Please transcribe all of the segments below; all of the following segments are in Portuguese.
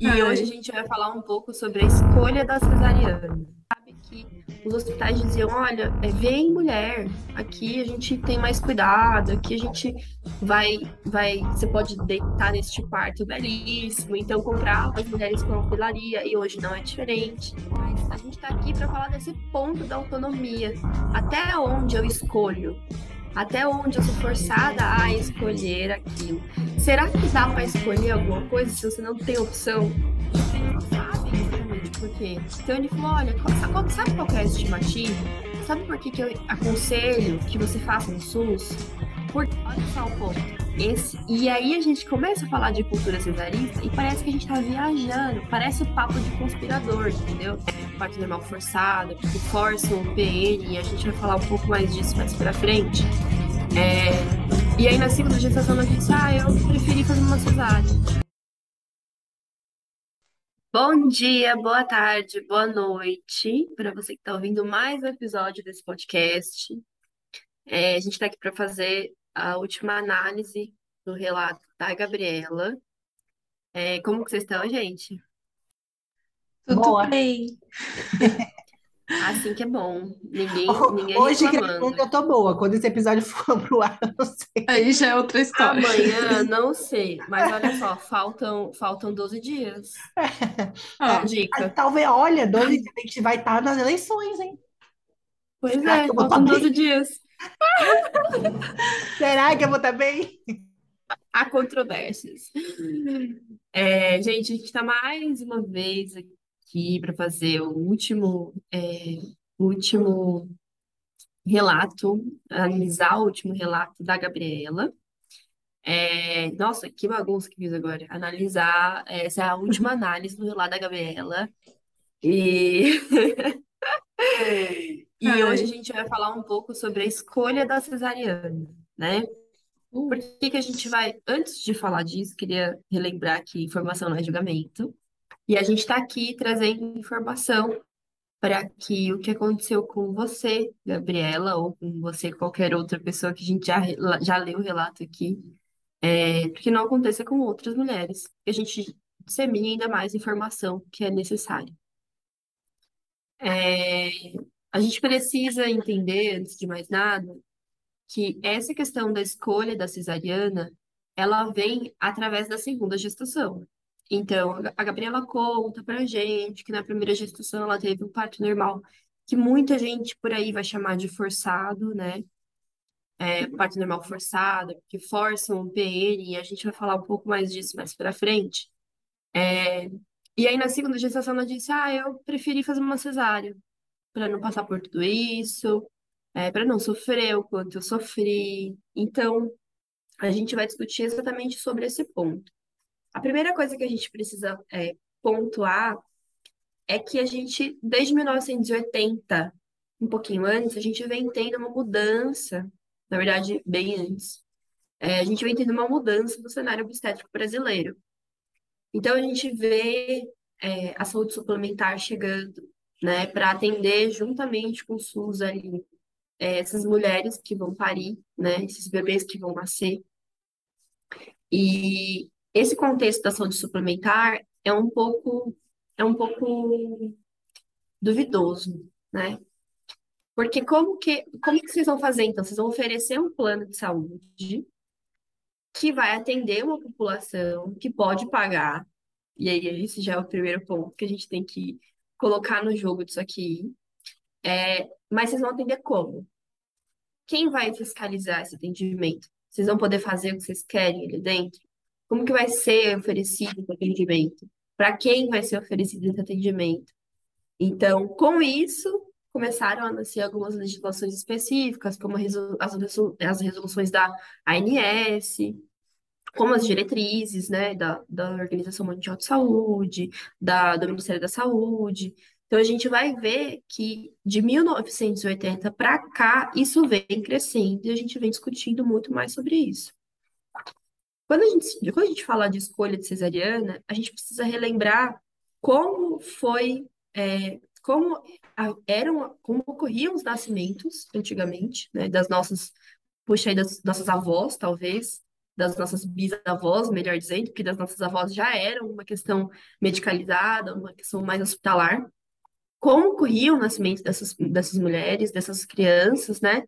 E hoje a gente vai falar um pouco sobre a escolha da cesariana. Sabe que os hospitais diziam, olha, é, vem mulher, aqui a gente tem mais cuidado, aqui a gente vai, vai, você pode deitar neste quarto belíssimo, então comprar as mulheres com alfilaria, e hoje não é diferente. Mas a gente está aqui para falar desse ponto da autonomia, até onde eu escolho até onde eu sou forçada a escolher aquilo. Será que dá para escolher alguma coisa se você não tem opção? Sabe exatamente por quê. Então ele falou: olha, sabe, sabe qual é a estimativa? Sabe por que, que eu aconselho que você faça no SUS? Porque, olha só o ponto. Esse, e aí a gente começa a falar de cultura cesarista e parece que a gente tá viajando, parece o papo de conspirador, entendeu? Parte normal forçada, porque forçam o PN, e a gente vai falar um pouco mais disso mais pra frente. É, e aí na segunda gestação ela disse, ah, eu preferi fazer uma cesárea. Bom dia, boa tarde, boa noite para você que está ouvindo mais um episódio desse podcast. É, a gente está aqui para fazer a última análise do relato da Gabriela. É, como que vocês estão, gente? Tudo Boa. bem. Assim que é bom. Ninguém, ninguém Hoje que eu tô boa. Quando esse episódio for pro ar, eu não sei. Aí já é outra história. Amanhã, não sei. Mas olha só, faltam, faltam 12 dias. É. Dica. Talvez, olha, 12 dias a gente vai estar nas eleições, hein? Pois Será é, faltam 12 dias. Será que eu vou estar bem? Há controvérsias. É, gente, a gente está mais uma vez aqui para fazer o último, é, último relato, analisar o último relato da Gabriela. É, nossa, que bagunça que fiz agora. Analisar, essa é a última análise do relato da Gabriela. E E hoje a gente vai falar um pouco sobre a escolha da cesariana, né? Uh. Por que que a gente vai, antes de falar disso, queria relembrar que informação não é julgamento. E a gente está aqui trazendo informação para que o que aconteceu com você, Gabriela, ou com você, qualquer outra pessoa que a gente já, já leu o relato aqui, é, que não aconteça com outras mulheres. Que a gente dissemine ainda mais informação que é necessária. É, a gente precisa entender, antes de mais nada, que essa questão da escolha da cesariana, ela vem através da segunda gestação. Então, a Gabriela conta pra gente que na primeira gestação ela teve um parto normal, que muita gente por aí vai chamar de forçado, né? É, parto normal forçado, porque forçam o PN, e a gente vai falar um pouco mais disso mais pra frente. É, e aí, na segunda gestação, ela disse: Ah, eu preferi fazer uma cesárea para não passar por tudo isso, é, para não sofrer o quanto eu sofri. Então, a gente vai discutir exatamente sobre esse ponto. A primeira coisa que a gente precisa é, pontuar é que a gente, desde 1980, um pouquinho antes, a gente vem tendo uma mudança, na verdade, bem antes, é, a gente vem tendo uma mudança no cenário obstétrico brasileiro. Então, a gente vê é, a saúde suplementar chegando, né, para atender juntamente com o SUS ali é, essas mulheres que vão parir, né, esses bebês que vão nascer. E esse contexto da saúde suplementar é um pouco é um pouco duvidoso, né? Porque como que como que vocês vão fazer então? Vocês vão oferecer um plano de saúde que vai atender uma população que pode pagar. E aí esse já é o primeiro ponto que a gente tem que colocar no jogo disso aqui. É, mas vocês vão atender como? Quem vai fiscalizar esse atendimento? Vocês vão poder fazer o que vocês querem ali dentro? Como que vai ser oferecido esse atendimento? Para quem vai ser oferecido esse atendimento? Então, com isso, começaram a nascer algumas legislações específicas, como as resoluções da ANS, como as diretrizes, né, da, da Organização Mundial de Saúde, da, do Ministério da Saúde. Então, a gente vai ver que de 1980 para cá, isso vem crescendo e a gente vem discutindo muito mais sobre isso. Quando a gente, quando a gente fala de escolha de cesariana, a gente precisa relembrar como foi, é, como eram, como ocorriam os nascimentos antigamente, né, das nossas, puxa aí, das nossas avós, talvez, das nossas bisavós, melhor dizendo, porque das nossas avós já era uma questão medicalizada, uma questão mais hospitalar. Como ocorria o nascimento dessas, dessas mulheres, dessas crianças, né?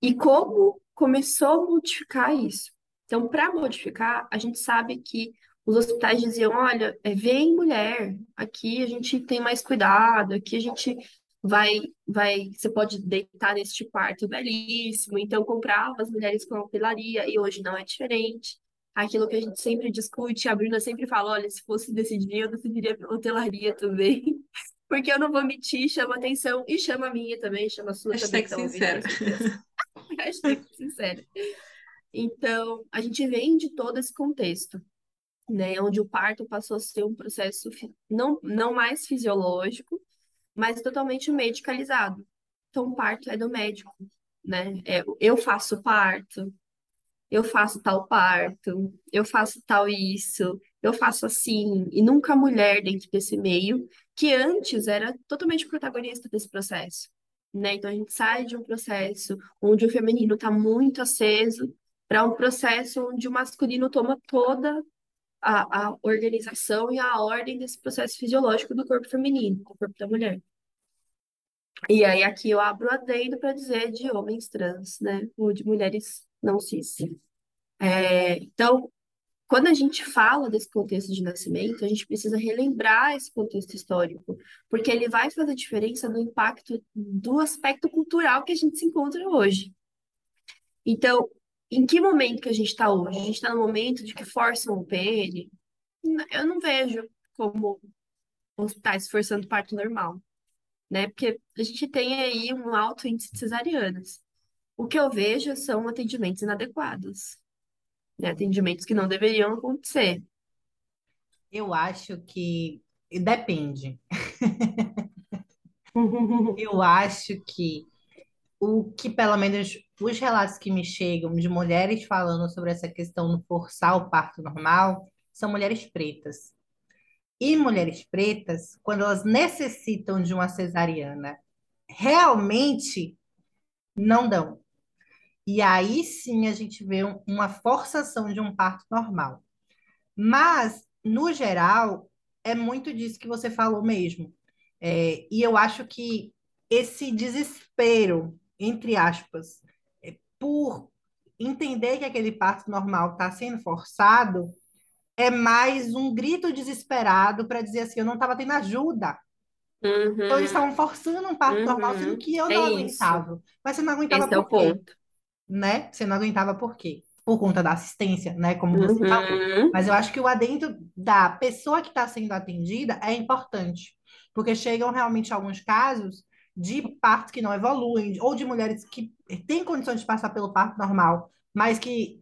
E como começou a modificar isso. Então, para modificar, a gente sabe que os hospitais diziam: olha, é, vem mulher, aqui a gente tem mais cuidado, aqui a gente vai, vai, você pode deitar neste quarto belíssimo. Então, comprava as mulheres com hotelaria, e hoje não é diferente. Aquilo que a gente sempre discute, a Bruna sempre fala: olha, se fosse decidir, eu decidiria hotelaria também. Porque eu não vou mentir, chama atenção e chama a minha também, chama a sua Hashtag também. Hashtag sincero. Hashtag sincero. Então, a gente vem de todo esse contexto, né, onde o parto passou a ser um processo não, não mais fisiológico, mas totalmente medicalizado. Então, parto é do médico, né? É, eu faço parto, eu faço tal parto, eu faço tal isso, eu faço assim, e nunca a mulher dentro desse meio, que antes era totalmente protagonista desse processo. Né? Então a gente sai de um processo onde o feminino está muito aceso para um processo onde o masculino toma toda a, a organização e a ordem desse processo fisiológico do corpo feminino, do corpo da mulher. E aí aqui eu abro adendo para dizer de homens trans, né? Ou de mulheres não cis. É, então, quando a gente fala desse contexto de nascimento, a gente precisa relembrar esse contexto histórico, porque ele vai fazer diferença no impacto do aspecto cultural que a gente se encontra hoje. Então, em que momento que a gente está hoje? A gente está no momento de que forçam o PN? Eu não vejo como hospitais forçando parto normal né? Porque a gente tem aí um alto índice de cesarianas. O que eu vejo são atendimentos inadequados, né? Atendimentos que não deveriam acontecer. Eu acho que depende. Eu acho que o que, pelo menos, os relatos que me chegam de mulheres falando sobre essa questão do forçar o parto normal são mulheres pretas. E mulheres pretas, quando elas necessitam de uma cesariana, realmente não dão. E aí sim a gente vê uma forçação de um parto normal. Mas, no geral, é muito disso que você falou mesmo. É, e eu acho que esse desespero, entre aspas, é, por entender que aquele parto normal está sendo forçado, é mais um grito desesperado para dizer assim, eu não estava tendo ajuda. Uhum. Então eles estavam forçando um parto uhum. normal, sendo que eu é não aguentava. Isso. Mas você não aguentava Esse por é quê? Ponto. Né? Você não aguentava por quê? Por conta da assistência, né? Como você uhum. falou. Mas eu acho que o adentro da pessoa que está sendo atendida é importante. Porque chegam realmente alguns casos de partos que não evoluem, ou de mulheres que têm condições de passar pelo parto normal, mas que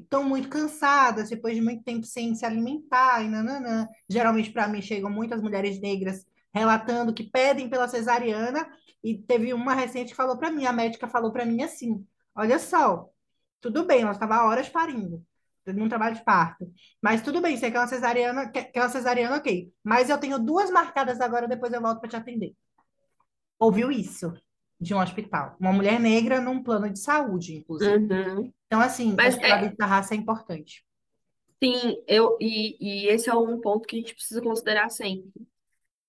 estão é, é, muito cansadas depois de muito tempo sem se alimentar e nananã. Geralmente, para mim, chegam muitas mulheres negras relatando que pedem pela cesariana, e teve uma recente que falou para mim, a médica falou para mim assim: olha só, tudo bem, ela estava horas parindo, num trabalho de parto, mas tudo bem, você quer uma cesariana, quer, quer uma cesariana, ok, mas eu tenho duas marcadas agora, depois eu volto para te atender. Ouviu isso? de um hospital. Uma mulher negra num plano de saúde, inclusive. Uhum. Então, assim, Mas a é... da raça é importante. Sim, eu, e, e esse é um ponto que a gente precisa considerar sempre.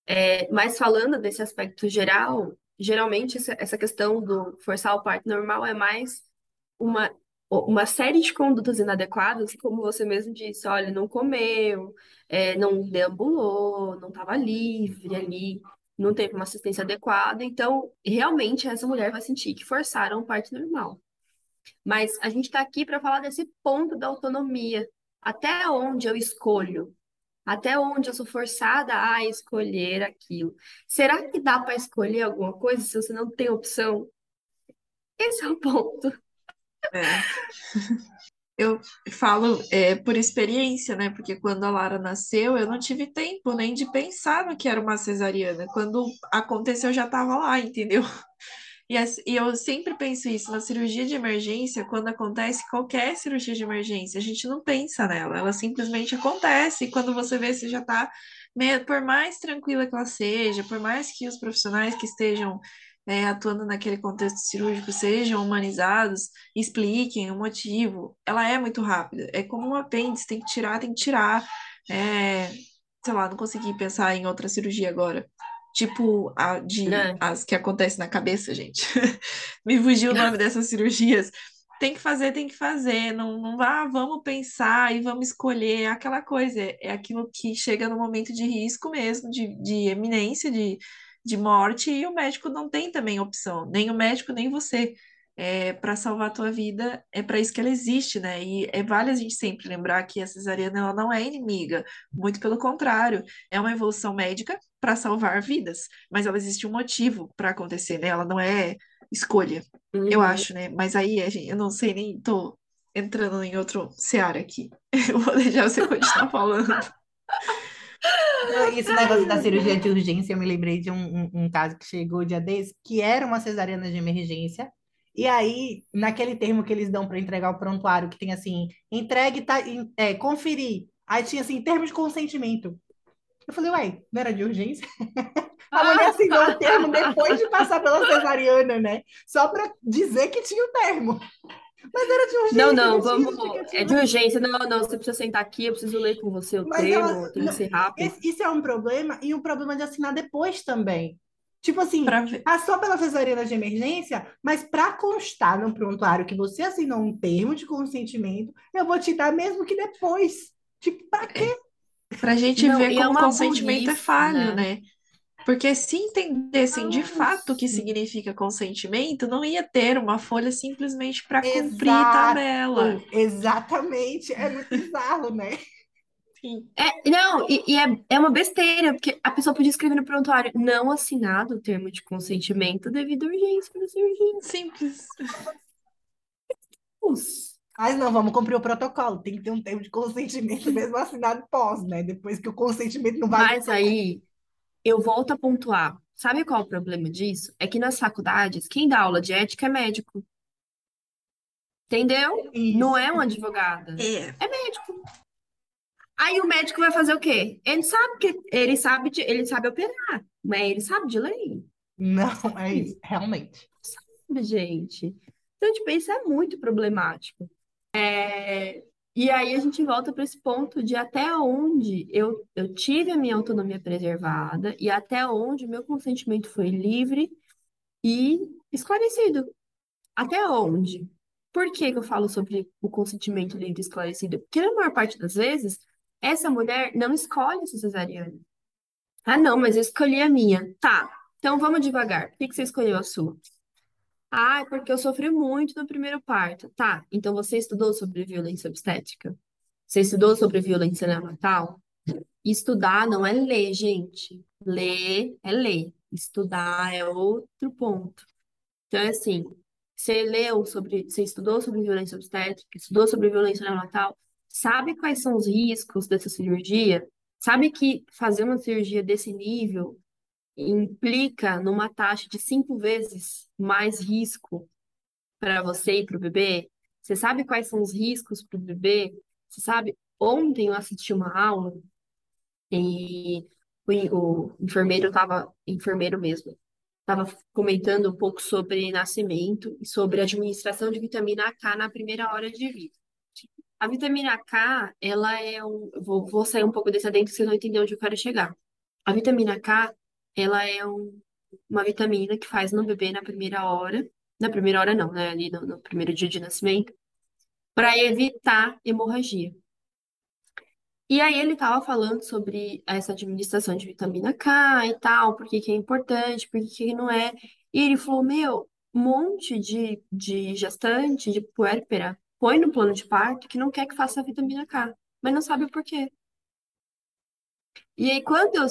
É, mas falando desse aspecto geral, geralmente essa, essa questão do forçar o parto normal é mais uma, uma série de condutas inadequadas, como você mesmo disse, olha, não comeu, é, não deambulou, não estava livre ali, não teve uma assistência adequada, então realmente essa mulher vai sentir que forçaram o parto normal. Mas a gente está aqui para falar desse ponto da autonomia. Até onde eu escolho? Até onde eu sou forçada a escolher aquilo? Será que dá para escolher alguma coisa se você não tem opção? Esse é o ponto. É. eu falo é, por experiência, né? Porque quando a Lara nasceu, eu não tive tempo nem de pensar no que era uma cesariana. Quando aconteceu, eu já estava lá, entendeu? E, e eu sempre penso isso, na cirurgia de emergência, quando acontece qualquer cirurgia de emergência, a gente não pensa nela, ela simplesmente acontece. E quando você vê, você já está, por mais tranquila que ela seja, por mais que os profissionais que estejam é, atuando naquele contexto cirúrgico sejam humanizados, expliquem o motivo. Ela é muito rápida. É como um apêndice, tem que tirar, tem que tirar. É, sei lá, não consegui pensar em outra cirurgia agora. Tipo a de Né? as que acontece na cabeça, gente. Me fugiu o nome dessas cirurgias. Tem que fazer, tem que fazer. Não, não vá, vamos pensar e vamos escolher. É aquela coisa, é é aquilo que chega no momento de risco mesmo, de, de eminência, de, de morte, e o médico não tem também opção, nem o médico, nem você. É, para salvar a tua vida, é para isso que ela existe, né? E é vale a gente sempre lembrar que a cesariana ela não é inimiga, muito pelo contrário, é uma evolução médica para salvar vidas, mas ela existe um motivo para acontecer, né? Ela não é escolha, eu Uhum. acho, né? Mas aí, a gente, eu não sei nem, tô entrando em outro seara aqui. Eu vou deixar você continuar falando. Esse negócio da cirurgia de urgência, eu me lembrei de um, um, um caso que chegou dia desse, que era uma cesariana de emergência. E aí, naquele termo que eles dão para entregar o prontuário, que tem assim, entregue, tá, é, conferir. Aí tinha assim, termos de consentimento. Eu falei, uai, não era de urgência? A mulher assinou o termo depois de passar pela cesariana, né? Só para dizer que tinha o termo. Mas era de urgência, não, não vamos. É de urgência. Não, não, você precisa sentar aqui, eu preciso ler com você o Mas ela, termo, tem que ser rápido. esse- isso é um problema, e um problema de assinar depois também. Tipo assim, ver. ah, só pela cesariana de emergência, mas para constar no prontuário que você assinou um termo de consentimento, eu vou te dar mesmo que depois. Tipo, para quê? Pra gente Não, ver e é como uma consentimento é burrice, falho, né? né? Porque se entendessem de fato o que significa consentimento, não ia ter uma folha simplesmente para cumprir tabela. Exatamente. É muito bizarro, né? Sim. É, não, e, e é, é uma besteira, porque a pessoa podia escrever no prontuário, não assinado o termo de consentimento devido à urgência da cirurgia. Simples. Mas não, vamos cumprir o protocolo. Tem que ter um termo de consentimento mesmo assinado pós, né? Depois que o consentimento não vale. Mas aí eu volto a pontuar. Sabe qual é o problema disso? É que nas faculdades, quem dá aula de ética é médico. Entendeu? Não Isso. é um advogada. É. É médico. Aí o médico vai fazer o quê? Ele sabe que ele sabe de, ele sabe operar, mas ele sabe de lei, Não, é isso, realmente. sabe, gente. Então, tipo, isso é muito problemático. É, E aí a gente volta para esse ponto de até onde eu, eu tive a minha autonomia preservada e até onde o meu consentimento foi livre e esclarecido. Até onde? Por que que eu falo sobre o consentimento livre e esclarecido? Porque na maior parte das vezes, essa mulher não escolhe ser cesariana. Ah, não, mas eu escolhi a minha. Tá, então vamos devagar. Por que que você escolheu a sua? Ah, é porque eu sofri muito no primeiro parto. Tá, então você estudou sobre violência obstétrica? Você estudou sobre violência neonatal? Estudar não é ler, gente. Ler é ler. Estudar é outro ponto. Então, é assim, você leu sobre, você estudou sobre violência obstétrica, estudou sobre violência neonatal, sabe quais são os riscos dessa cirurgia? Sabe que fazer uma cirurgia desse nível implica numa taxa de cinco vezes mais risco para você e para o bebê? Você sabe quais são os riscos para o bebê? Você sabe? Ontem eu assisti uma aula e o, enfermeiro estava, enfermeiro mesmo, estava comentando um pouco sobre nascimento e sobre administração de vitamina K na primeira hora de vida. A vitamina K, ela é um. Vou, vou sair um pouco desse adentro, você não entendeu onde eu quero chegar. A vitamina K, ela é um- uma vitamina que faz no bebê na primeira hora. Na primeira hora, não, né? Ali no, no primeiro dia de nascimento, para evitar hemorragia. E aí ele estava falando sobre essa administração de vitamina K e tal, por que que é importante, por que que não é. E ele falou, meu, um monte de, de gestante, de puérpera, põe no plano de parto que não quer que faça a vitamina K, mas não sabe o porquê. E aí quando eu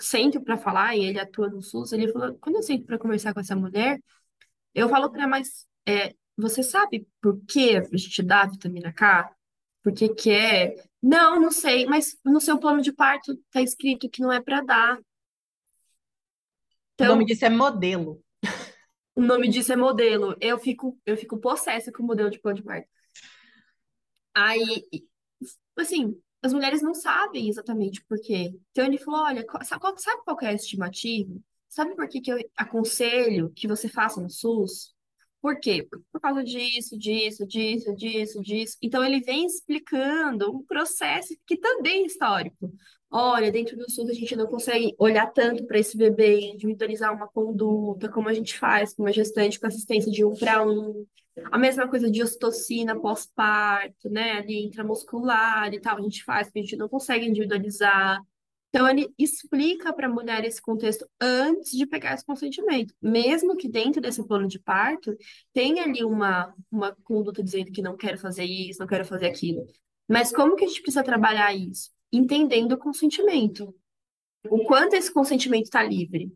sento para falar, e ele atua no SUS, ele falou, quando eu sento para conversar com essa mulher, eu falo para ela, mas é, você sabe por que a gente dá a vitamina K? Por que que é? Não, não sei, mas no seu plano de parto tá escrito que não é para dar. O nome Então, disso é modelo. o nome disso é modelo. Eu fico, eu fico possessa com o modelo de plano de parto. Aí, assim, as mulheres não sabem exatamente por quê. Então ele falou, olha, sabe qual, sabe qual é a estimativa? sabe por que que eu aconselho que você faça no SUS? Por quê? Por causa disso, disso, disso, disso, disso. Então, ele vem explicando um processo que também é histórico. Olha, dentro do SUS a gente não consegue olhar tanto para esse bebê, individualizar uma conduta, como a gente faz com uma gestante com assistência de um para um. A mesma coisa de ocitocina pós-parto, né? Ali intramuscular e tal, a gente faz, porque a gente não consegue individualizar. Então, ele explica para a mulher esse contexto antes de pegar esse consentimento. Mesmo que dentro desse plano de parto tenha ali uma, uma conduta dizendo que não quero fazer isso, não quero fazer aquilo. Mas como que a gente precisa trabalhar isso? Entendendo o consentimento. O quanto esse consentimento está livre.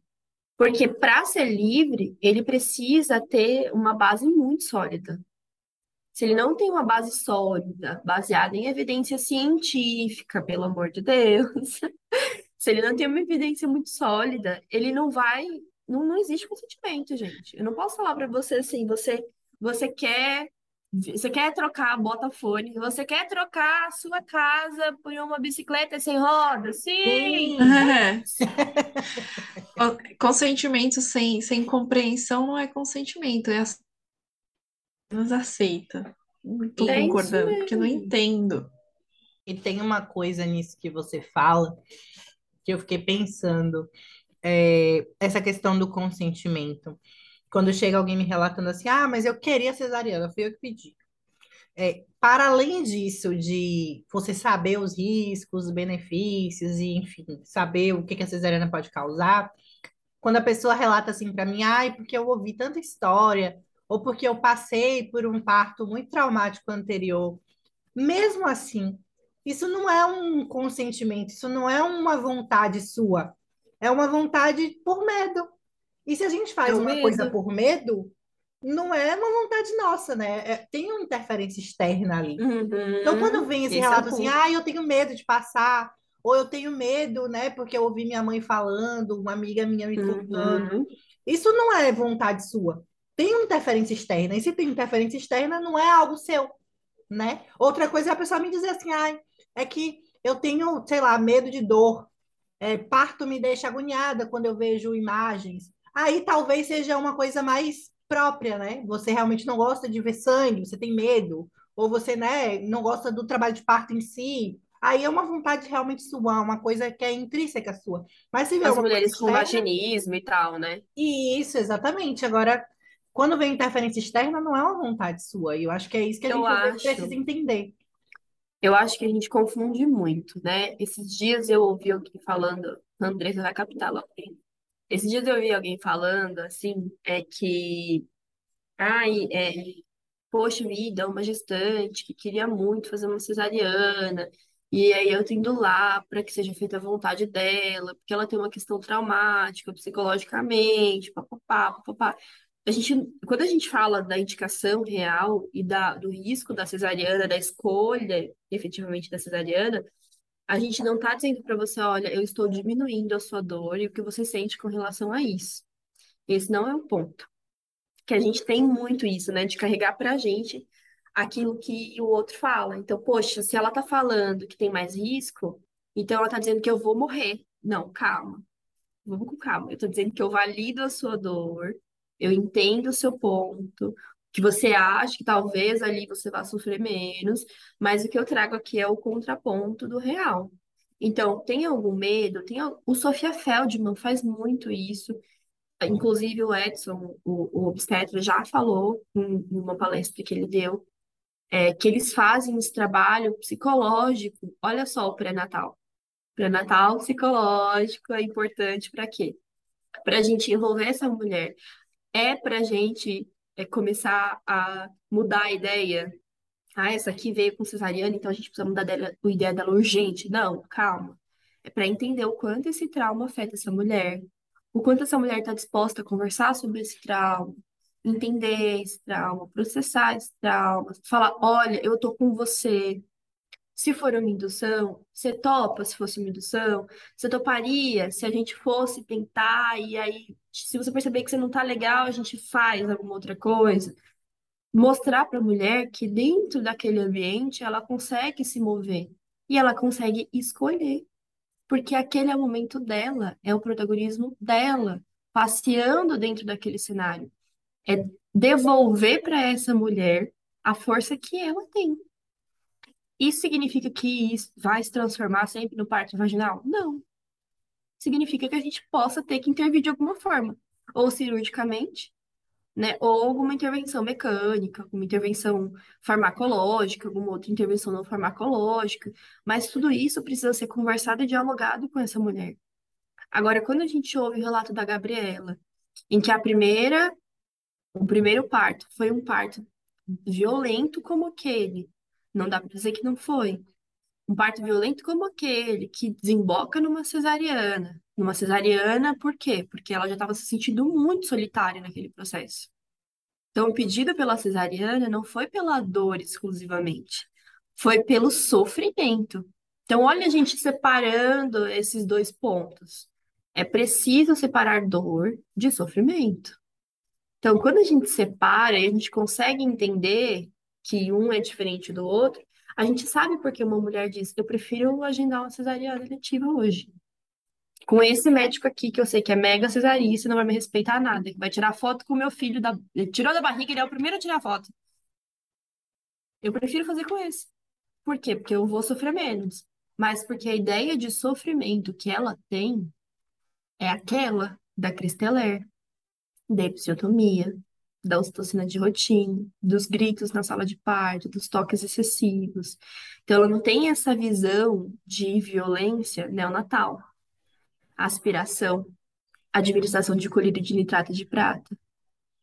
Porque para ser livre, ele precisa ter uma base muito sólida. Se ele não tem uma base sólida, baseada em evidência científica, pelo amor de Deus, se ele não tem uma evidência muito sólida, ele não vai. Não, não existe consentimento, gente. Eu não posso falar para você assim, você, você quer. Você quer trocar a botafone, você quer trocar a sua casa por uma bicicleta sem roda? Sim! É. Consentimento sem, sem compreensão não é consentimento, é nos aceita. Não tô É isso concordando, porque eu não mesmo. entendo. E tem uma coisa nisso que você fala que eu fiquei pensando, é, essa questão do consentimento. Quando chega alguém me relatando assim, ah, mas eu queria cesariana, foi eu que pedi. É, para além disso, de você saber os riscos, os benefícios, e enfim, saber o que que a cesariana pode causar, quando a pessoa relata assim para mim, ai, porque eu ouvi tanta história, ou porque eu passei por um parto muito traumático anterior, mesmo assim, isso não é um consentimento, isso não é uma vontade sua, é uma vontade por medo. E se a gente É faz o uma coisa medo. por medo, não é uma vontade nossa, né? É- tem uma interferência externa ali. Então, quando Uhum. vem esse Esse é relato assim, ponto. ah, eu tenho medo de passar, ou eu tenho medo, né, porque eu ouvi minha mãe falando, uma amiga minha me contando, Uhum. isso não é vontade sua. Tem uma interferência externa, e se tem interferência externa, não é algo seu, né? Outra coisa é a pessoa me dizer assim, ai, é que eu tenho, sei lá, medo de dor, é, parto me deixa agoniada quando eu vejo imagens. Aí talvez seja uma coisa mais própria, né? Você realmente não gosta de ver sangue, você tem medo, ou você, né, não gosta do trabalho de parto em si. Aí é uma vontade realmente sua, uma coisa que é intrínseca sua. Mas se vê As mulheres com externa, vaginismo e tal, né? isso, exatamente. Agora, quando vem interferência externa, não é uma vontade sua. E eu acho que é isso que a Eu gente vezes precisa acho. entender. Eu acho que a gente confunde muito, né? Esses dias eu ouvi alguém falando, Andressa vai captar logo. Esses dias eu ouvi alguém falando, assim, é que, ai, é, poxa vida, uma gestante que queria muito fazer uma cesariana, e aí eu tô indo lá para que seja feita a vontade dela, porque ela tem uma questão traumática, psicologicamente, papapá, papapá. A gente, quando a gente fala da indicação real e da, do risco da cesariana, da escolha efetivamente da cesariana, a gente não está dizendo para você, olha, eu estou diminuindo a sua dor e o que você sente com relação a isso. Esse não é o ponto. Que a gente tem muito isso, né, de carregar para a gente aquilo que o outro fala. Então, poxa, se ela tá falando que tem mais risco, então ela tá dizendo que eu vou morrer. Não, calma. Vamos com calma. Eu tô dizendo que eu valido a sua dor, eu entendo o seu ponto, que você acha que talvez ali você vá sofrer menos, mas o que eu trago aqui é o contraponto do real. Então, tem algum medo? Tem O Sofia Feldman faz muito isso. Inclusive, o Edson, o, o obstetra, já falou em em uma palestra que ele deu é, que eles fazem esse trabalho psicológico. Olha só o pré-natal. Pré-natal psicológico é importante para quê? Para a gente envolver essa mulher. É para a gente é, começar a mudar a ideia. Ah, essa aqui veio com cesariana, então a gente precisa mudar dela, a ideia dela urgente. Não, calma. É para entender o quanto esse trauma afeta essa mulher, o quanto essa mulher está disposta a conversar sobre esse trauma, entender esse trauma, processar esse trauma, falar, olha, eu tô com você. Se for uma indução, você topa se fosse uma indução? Você toparia se a gente fosse tentar e aí, se você perceber que você não tá legal, a gente faz alguma outra coisa? Mostrar para a mulher que dentro daquele ambiente ela consegue se mover e ela consegue escolher porque aquele é o momento dela, é o protagonismo dela. passeando dentro daquele cenário. É devolver para essa mulher a força que ela tem. Isso significa que isso vai se transformar sempre no parto vaginal? Não. Significa que a gente possa ter que intervir de alguma forma, ou cirurgicamente, né? Ou alguma intervenção mecânica, alguma intervenção farmacológica, alguma outra intervenção não farmacológica, mas tudo isso precisa ser conversado e dialogado com essa mulher. Agora, quando a gente ouve o relato da Gabriela, em que a primeira, o primeiro parto foi um parto violento como aquele, não dá para dizer que não foi. Um parto violento como aquele, que desemboca numa cesariana. Numa cesariana, por quê? Porque ela já estava se sentindo muito solitária naquele processo. Então, o pedido pela cesariana não foi pela dor exclusivamente, foi pelo sofrimento. Então, olha a gente separando esses dois pontos. É preciso separar dor de sofrimento. Então, quando a gente separa a gente consegue entender que um é diferente do outro, a gente sabe porque uma mulher diz: Eu prefiro agendar uma cesariana eletiva hoje. Com esse médico aqui, que eu sei que é mega cesarista, não vai me respeitar nada, que vai tirar foto com o meu filho, da... ele tirou da barriga, ele é o primeiro a tirar foto. Eu prefiro fazer com esse. Por quê? Porque eu vou sofrer menos. Mas porque a ideia de sofrimento que ela tem é aquela da Cristeller, da episiotomia, da ocitocina de rotina, dos gritos na sala de parto, dos toques excessivos. Então, ela não tem essa visão de violência neonatal. Aspiração, administração de colírio de nitrato de prata.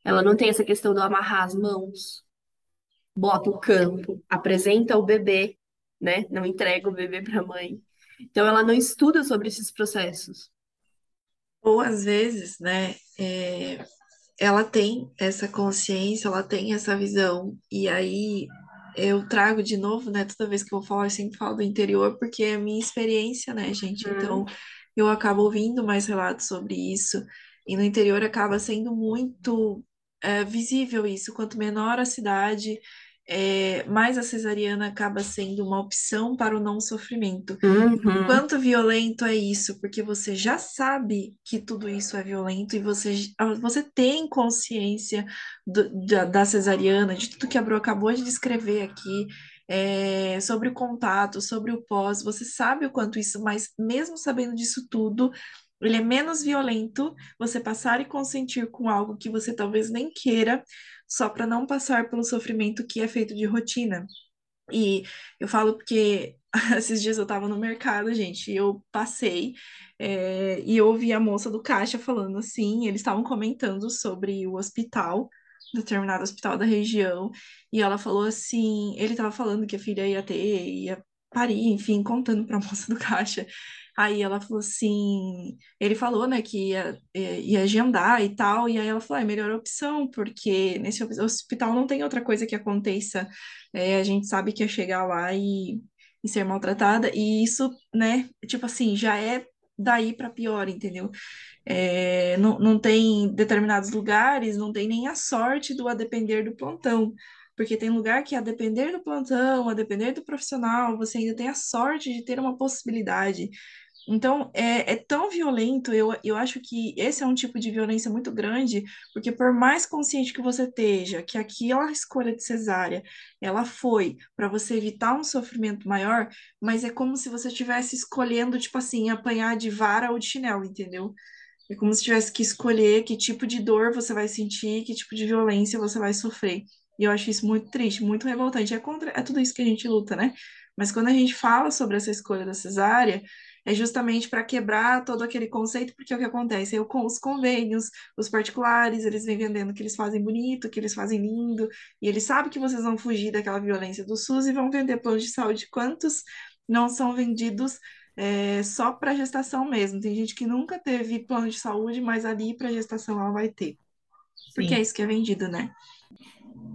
Ela não tem essa questão do amarrar as mãos, bota o campo, apresenta o bebê, né? Não entrega o bebê para a mãe. Então, ela não estuda sobre esses processos. Ou às vezes, né, é, ela tem essa consciência, ela tem essa visão, e aí eu trago de novo, né, toda vez que eu vou falar, eu sempre falo do interior, porque é a minha experiência, né, gente? Uhum. Então, eu acabo ouvindo mais relatos sobre isso, e no interior acaba sendo muito é, visível isso. Quanto menor a cidade, é, mais a cesariana acaba sendo uma opção para o não sofrimento. Uhum. Quanto violento é isso? Porque você já sabe que tudo isso é violento e você, você tem consciência do, da, da cesariana, de tudo que a Bru acabou de descrever aqui. É, sobre o contato, sobre o pós, você sabe o quanto isso, mas mesmo sabendo disso tudo, ele é menos violento você passar e consentir com algo que você talvez nem queira, só para não passar pelo sofrimento que é feito de rotina. E eu falo porque esses dias eu estava no mercado, gente, e eu passei é, e eu ouvi a moça do caixa falando assim, eles estavam comentando sobre o hospital, determinado hospital da região, e ela falou assim, ele estava falando que a filha ia ter, ia parir, enfim, contando para a moça do caixa. Aí ela falou assim, ele falou, né, que ia, ia agendar e tal, e aí ela falou, ah, é melhor opção, porque nesse hospital não tem outra coisa que aconteça, é, a gente sabe que é chegar lá e, e ser maltratada, e isso, né, tipo assim, já é daí para pior, entendeu? É, não, não tem determinados lugares, não tem nem a sorte do a depender do plantão. Porque tem lugar que, a depender do plantão, a depender do profissional, você ainda tem a sorte de ter uma possibilidade. Então, é, é tão violento, eu, eu acho que esse é um tipo de violência muito grande, porque por mais consciente que você esteja que aquela escolha de cesárea, ela foi para você evitar um sofrimento maior, mas é como se você estivesse escolhendo, tipo assim, apanhar de vara ou de chinelo, entendeu? É como se tivesse que escolher que tipo de dor você vai sentir, que tipo de violência você vai sofrer. E eu acho isso muito triste, muito revoltante. É contra, é tudo isso que a gente luta, né? Mas quando a gente fala sobre essa escolha da cesárea, é justamente para quebrar todo aquele conceito, porque é o que acontece? Eu, com os convênios, os particulares, eles vêm vendendo que eles fazem bonito, que eles fazem lindo, e eles sabem que vocês vão fugir daquela violência do SUS e vão vender planos de saúde. Quantos não são vendidos é, só para gestação mesmo? Tem gente que nunca teve plano de saúde, mas ali para gestação ela vai ter. Porque Sim. é isso que é vendido, né?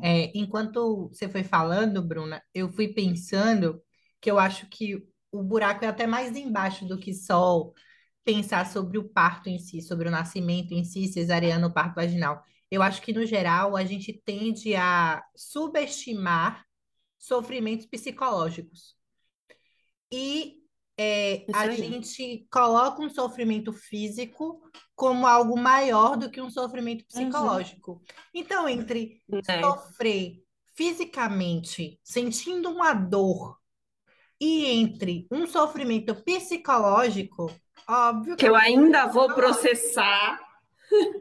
É, enquanto você foi falando, Bruna, eu fui pensando que eu acho que o buraco é até mais embaixo do que só pensar sobre o parto em si, sobre o nascimento em si, cesariano, parto vaginal. Eu acho que, no geral, a gente tende a subestimar sofrimentos psicológicos. E é, a gente coloca um sofrimento físico como algo maior do que um sofrimento Uhum. psicológico. Então, entre É. sofrer fisicamente, sentindo uma dor, e entre um sofrimento psicológico, óbvio Que eu eu ainda vou processar.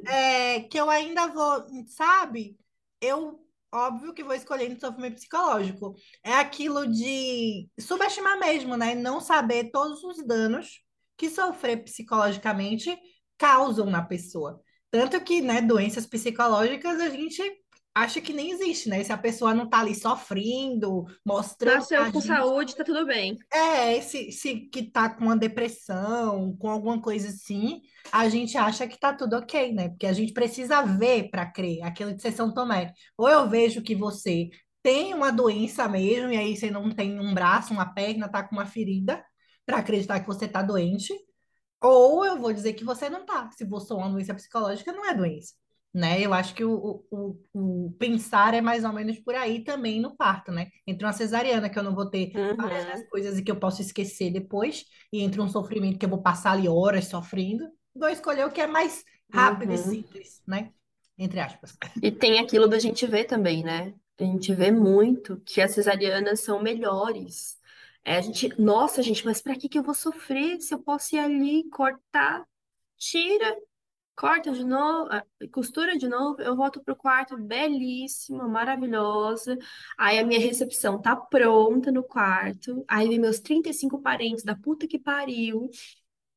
é, que eu ainda vou, sabe? Eu, óbvio que vou escolhendo sofrimento psicológico. É aquilo de subestimar mesmo, né? Não saber todos os danos que sofrer psicologicamente causam na pessoa. Tanto que, né, doenças psicológicas a gente acha que nem existe, né? Se a pessoa não tá ali sofrendo, mostrando Nasceu com gente saúde, tá tudo bem. é, se, se que tá com uma depressão, com alguma coisa assim, a gente acha que tá tudo ok, né? Porque a gente precisa ver para crer, aquilo de ser São Tomé. Ou eu vejo que você tem uma doença mesmo, e aí você não tem um braço, uma perna, tá com uma ferida, para acreditar que você tá doente, ou eu vou dizer que você não tá. Se você é uma doença psicológica, não é doença. Né? Eu acho que o, o, o, pensar é mais ou menos por aí também no parto, né? Entre uma cesariana, que eu não vou ter várias Uhum. das coisas e que eu posso esquecer depois, e entre um sofrimento que eu vou passar ali horas sofrendo, vou escolher o que é mais rápido e Uhum. simples, né? Entre aspas. E tem aquilo da gente ver também, né? A gente vê muito que as cesarianas são melhores. É, a gente, nossa, gente, mas pra que que eu vou sofrer se eu posso ir ali, cortar, tira, corta de novo, ah, costura de novo, eu volto pro quarto belíssima, maravilhosa. Aí a minha recepção tá pronta no quarto. Aí vem meus 35 parentes da puta que pariu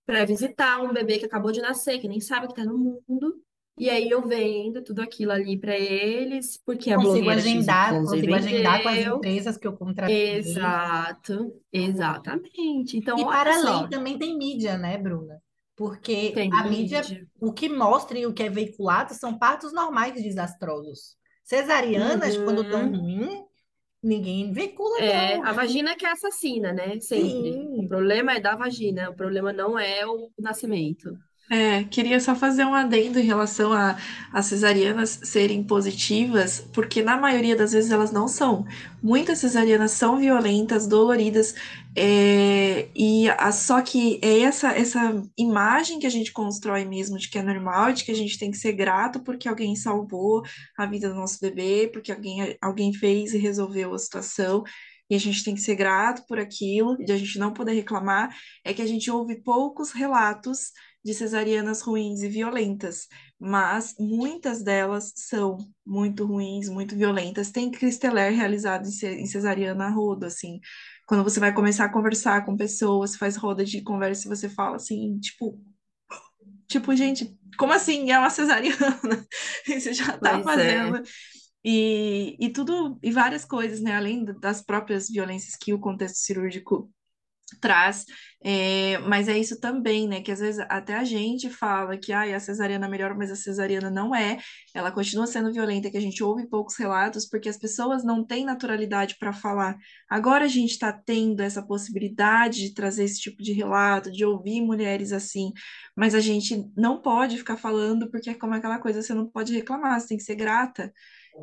pra visitar um bebê que acabou de nascer, que nem sabe que tá no mundo. E aí eu vendo tudo aquilo ali pra eles, porque a Consigo blogueira agendar, consigo agendar com as empresas que eu contratei. Exato, exatamente. Então, E olha para só, além também tem mídia, né, Bruna? Porque tem a mídia, o que mostra e o que é veiculado são partos normais desastrosos. Cesarianas, quando estão Uhum. ruins, ninguém veicula, É, não. a vagina que é assassina, né? Sempre. O Sim. problema é da vagina, o problema não é o nascimento. É, queria só fazer um adendo em relação a, cesarianas serem positivas, porque na maioria das vezes elas não são. Muitas cesarianas são violentas, doloridas, é, e a- só que é essa, essa imagem que a gente constrói mesmo de que é normal, de que a gente tem que ser grato porque alguém salvou a vida do nosso bebê, porque alguém, alguém fez e resolveu a situação. E a gente tem que ser grato por aquilo, e a gente não poder reclamar, é que a gente ouve poucos relatos de cesarianas ruins e violentas, mas muitas delas são muito ruins, muito violentas. Tem cristeler realizado em ce- em cesariana a rodo, assim. Quando você vai começar a conversar com pessoas, faz roda de conversa e você fala assim, tipo, tipo, gente, como assim? É uma cesariana? Você já tá Pois é. fazendo. E, e tudo, e várias coisas, né? Além das próprias violências que o contexto cirúrgico traz, é, mas é isso também, né? Que às vezes até a gente fala que ah, a cesariana é melhor, mas a cesariana não é, ela continua sendo violenta, que a gente ouve poucos relatos, porque as pessoas não têm naturalidade para falar. Agora a gente está tendo essa possibilidade de trazer esse tipo de relato, de ouvir mulheres assim, mas a gente não pode ficar falando, porque é como aquela coisa, você não pode reclamar, você tem que ser grata.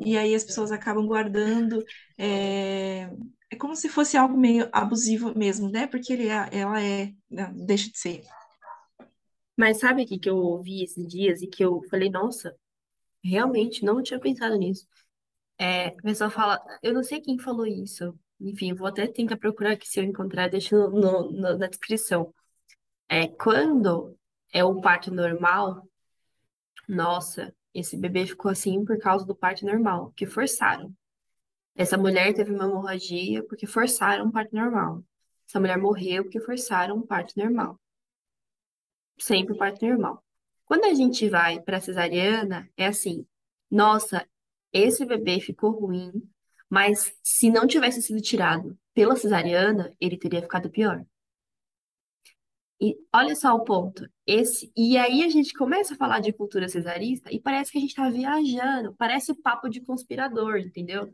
E aí as pessoas acabam guardando. É, é como se fosse algo meio abusivo mesmo, né? Porque ele é, ela é, não, deixa de ser. Mas sabe o que, eu ouvi esses dias e que eu falei, nossa, realmente não tinha pensado nisso. É, a pessoa fala, eu não sei quem falou isso. Enfim, vou até tentar procurar aqui se eu encontrar, deixa no, no- no- na descrição. É, quando é o parto normal, nossa, esse bebê ficou assim por causa do parto normal, que forçaram. Essa mulher teve uma hemorragia porque forçaram um parto normal. Essa mulher morreu porque forçaram um parto normal. Sempre o parto normal. Quando a gente vai para cesariana, é assim: nossa, esse bebê ficou ruim, mas se não tivesse sido tirado pela cesariana, ele teria ficado pior. E olha só o ponto. Esse, e aí a gente começa a falar de cultura cesarista e parece que a gente tá viajando, parece papo de conspirador, entendeu?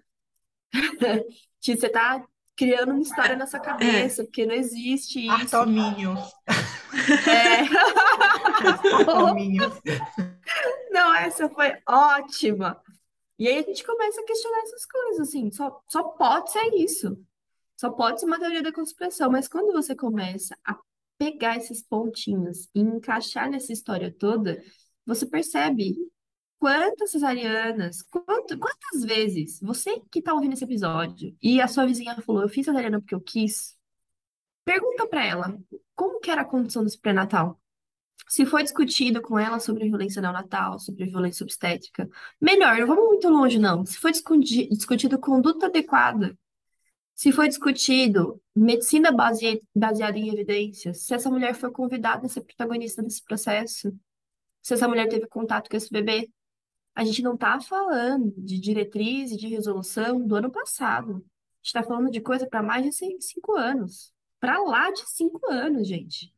Tipo, você tá criando uma história na sua É, cabeça, porque não existe isso. Artomínio. É. Artomínio. Não, essa foi ótima. E aí a gente começa a questionar essas coisas, assim, só, só pode ser isso. Só pode ser uma teoria da conspiração, mas quando você começa a pegar esses pontinhos e encaixar nessa história toda, você percebe quantas cesarianas, quanto, quantas vezes você que está ouvindo esse episódio e a sua vizinha falou, eu fiz cesariana porque eu quis, pergunta para ela como que era a condição desse pré-natal. Se foi discutido com ela sobre violência neonatal, sobre violência obstétrica, melhor, não vamos muito longe, não. Se foi discuti- discutido conduta adequada, se foi discutido medicina base- baseada em evidências, se essa mulher foi convidada a ser protagonista desse processo, se essa mulher teve contato com esse bebê. A gente não está falando de diretriz e de resolução do ano passado. A gente está falando de coisa para mais de cin- cinco anos. Para lá de cinco anos, gente.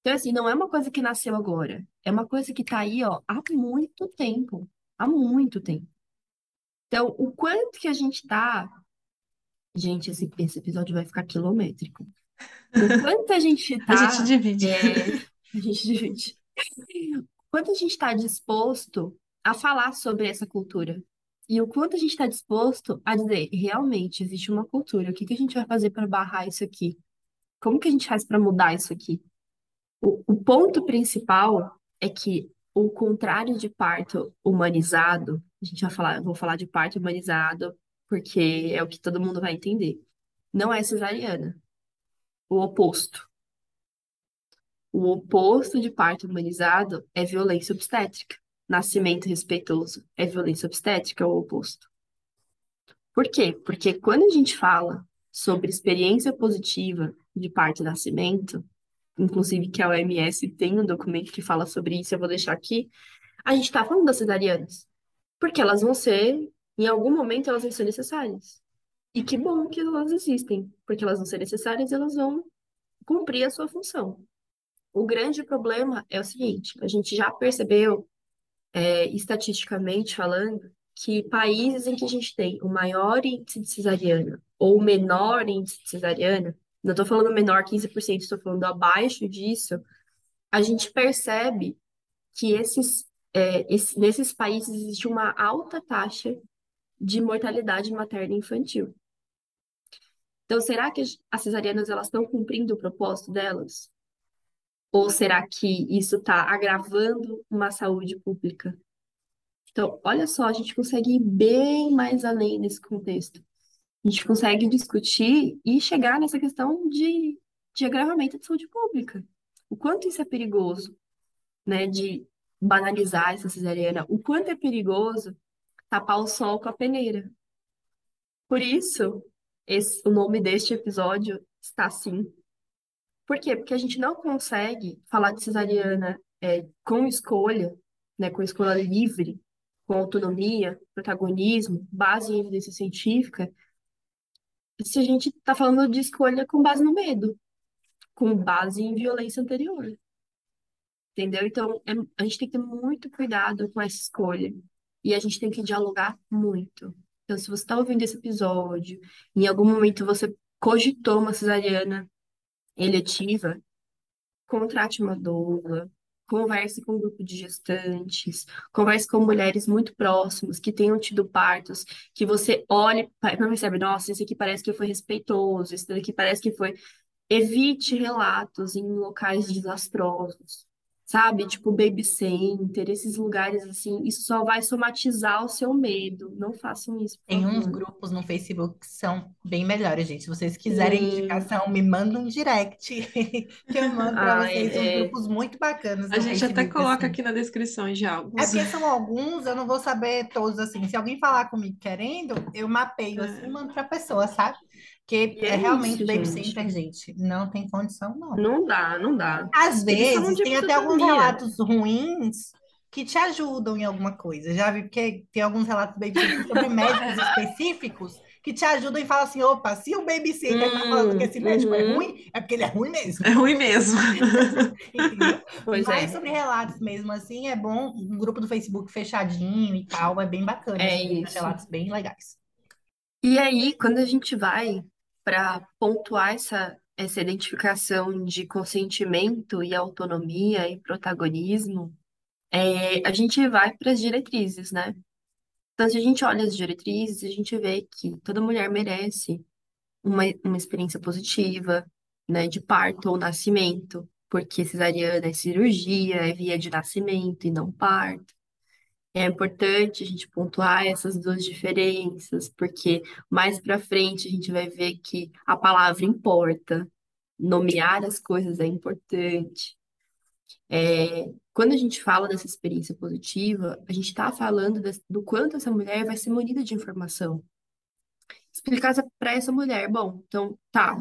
Então, assim, não é uma coisa que nasceu agora. É uma coisa que está aí, ó, há muito tempo. Há muito tempo. Então, o quanto que a gente está. Gente, esse, esse episódio vai ficar quilométrico. O quanto a gente A gente tá, divide. é, a gente divide. Quanto a gente está disposto a falar sobre essa cultura. E o quanto a gente está disposto a dizer, realmente existe uma cultura. O que que a gente vai fazer para barrar isso aqui? Como que a gente faz para mudar isso aqui? O, o ponto principal é que o contrário de parto humanizado, a gente vai falar, eu vou falar de parto humanizado, porque é o que todo mundo vai entender. Não é cesariana. O oposto. O oposto de parto humanizado é violência obstétrica. Nascimento respeitoso é violência obstétrica, é o oposto. Por quê? Porque quando a gente fala sobre experiência positiva de parto e nascimento, inclusive que a OMS tem um documento que fala sobre isso, eu vou deixar aqui, a gente está falando das cesarianas. Porque elas vão ser, em algum momento, elas vão ser necessárias. E que bom que elas existem, porque elas vão ser necessárias e elas vão cumprir a sua função. O grande problema é o seguinte: a gente já percebeu, é, estatisticamente falando, que países em que a gente tem o maior índice de cesariana ou o menor índice de cesariana, não estou falando menor 15%, estou falando abaixo disso, a gente percebe que esses, é, esse- nesses países existe uma alta taxa de mortalidade materna e infantil. Então, será que as as cesarianas elas estão cumprindo o propósito delas? Ou será que isso está agravando uma saúde pública? Então, olha só, a gente consegue ir bem mais além nesse contexto. A gente consegue discutir e chegar nessa questão de, de agravamento de saúde pública. O quanto isso é perigoso, né, de banalizar essa cesariana, o quanto é perigoso tapar o sol com a peneira. Por isso, esse, o nome deste episódio está assim. Por quê? Porque a gente não consegue falar de cesariana é, com escolha, né, com escolha livre, com autonomia, protagonismo, base em evidência científica, se a gente está falando de escolha com base no medo, com base em violência anterior. Entendeu? Então, é- a gente tem que ter muito cuidado com essa escolha. E a gente tem que dialogar muito. Então, se você está ouvindo esse episódio, em algum momento você cogitou uma cesariana eletiva, contrate uma doula, converse com um grupo de gestantes, converse com mulheres muito próximas que tenham tido partos, que você olhe e percebe, nossa, esse aqui parece que foi respeitoso, esse daqui parece que foi. Evite relatos em locais desastrosos, sabe? Tipo baby center, esses lugares assim, isso só vai somatizar o seu medo. Não façam isso, por Tem uns favor. grupos no Facebook que são bem melhores, gente. Se vocês quiserem Sim. indicação, me mandam um direct que eu mando para Ah, vocês uns é, grupos muito bacanas A no gente até Facebook, coloca assim. aqui na descrição já É alguns. porque são alguns, eu não vou saber todos assim. Se alguém falar comigo querendo, eu mapeio assim e É. mando pra pessoa, sabe? Porque é é realmente isso, baby gente. center, gente, não tem condição, não. Não dá, não dá. Às Eles vezes tem até alguns relatos ruins que te ajudam em alguma coisa. Já vi porque tem alguns relatos baby center sobre médicos específicos que te ajudam e falam assim: opa, se o babysitter tá falando que Hum, esse médico é uhum. ruim, é porque ele é ruim mesmo. É ruim mesmo. Entendeu? Pois Mas é, sobre relatos mesmo assim, é bom um grupo do Facebook fechadinho e tal, é bem bacana, é assim, uns isso. relatos bem legais. E aí, quando a gente vai para pontuar essa, essa identificação de consentimento e autonomia e protagonismo, é, a gente vai para as diretrizes, né? Então, se a gente olha as diretrizes, a gente vê que toda mulher merece uma, uma experiência positiva, né, de parto ou nascimento, porque cesariana é cirurgia, é via de nascimento e não parto. É importante a gente pontuar essas duas diferenças, porque mais para frente a gente vai ver que a palavra importa, nomear as coisas é importante. É, quando a gente fala dessa experiência positiva, a gente está falando do quanto essa mulher vai ser munida de informação. Explicar para essa mulher, bom, então tá,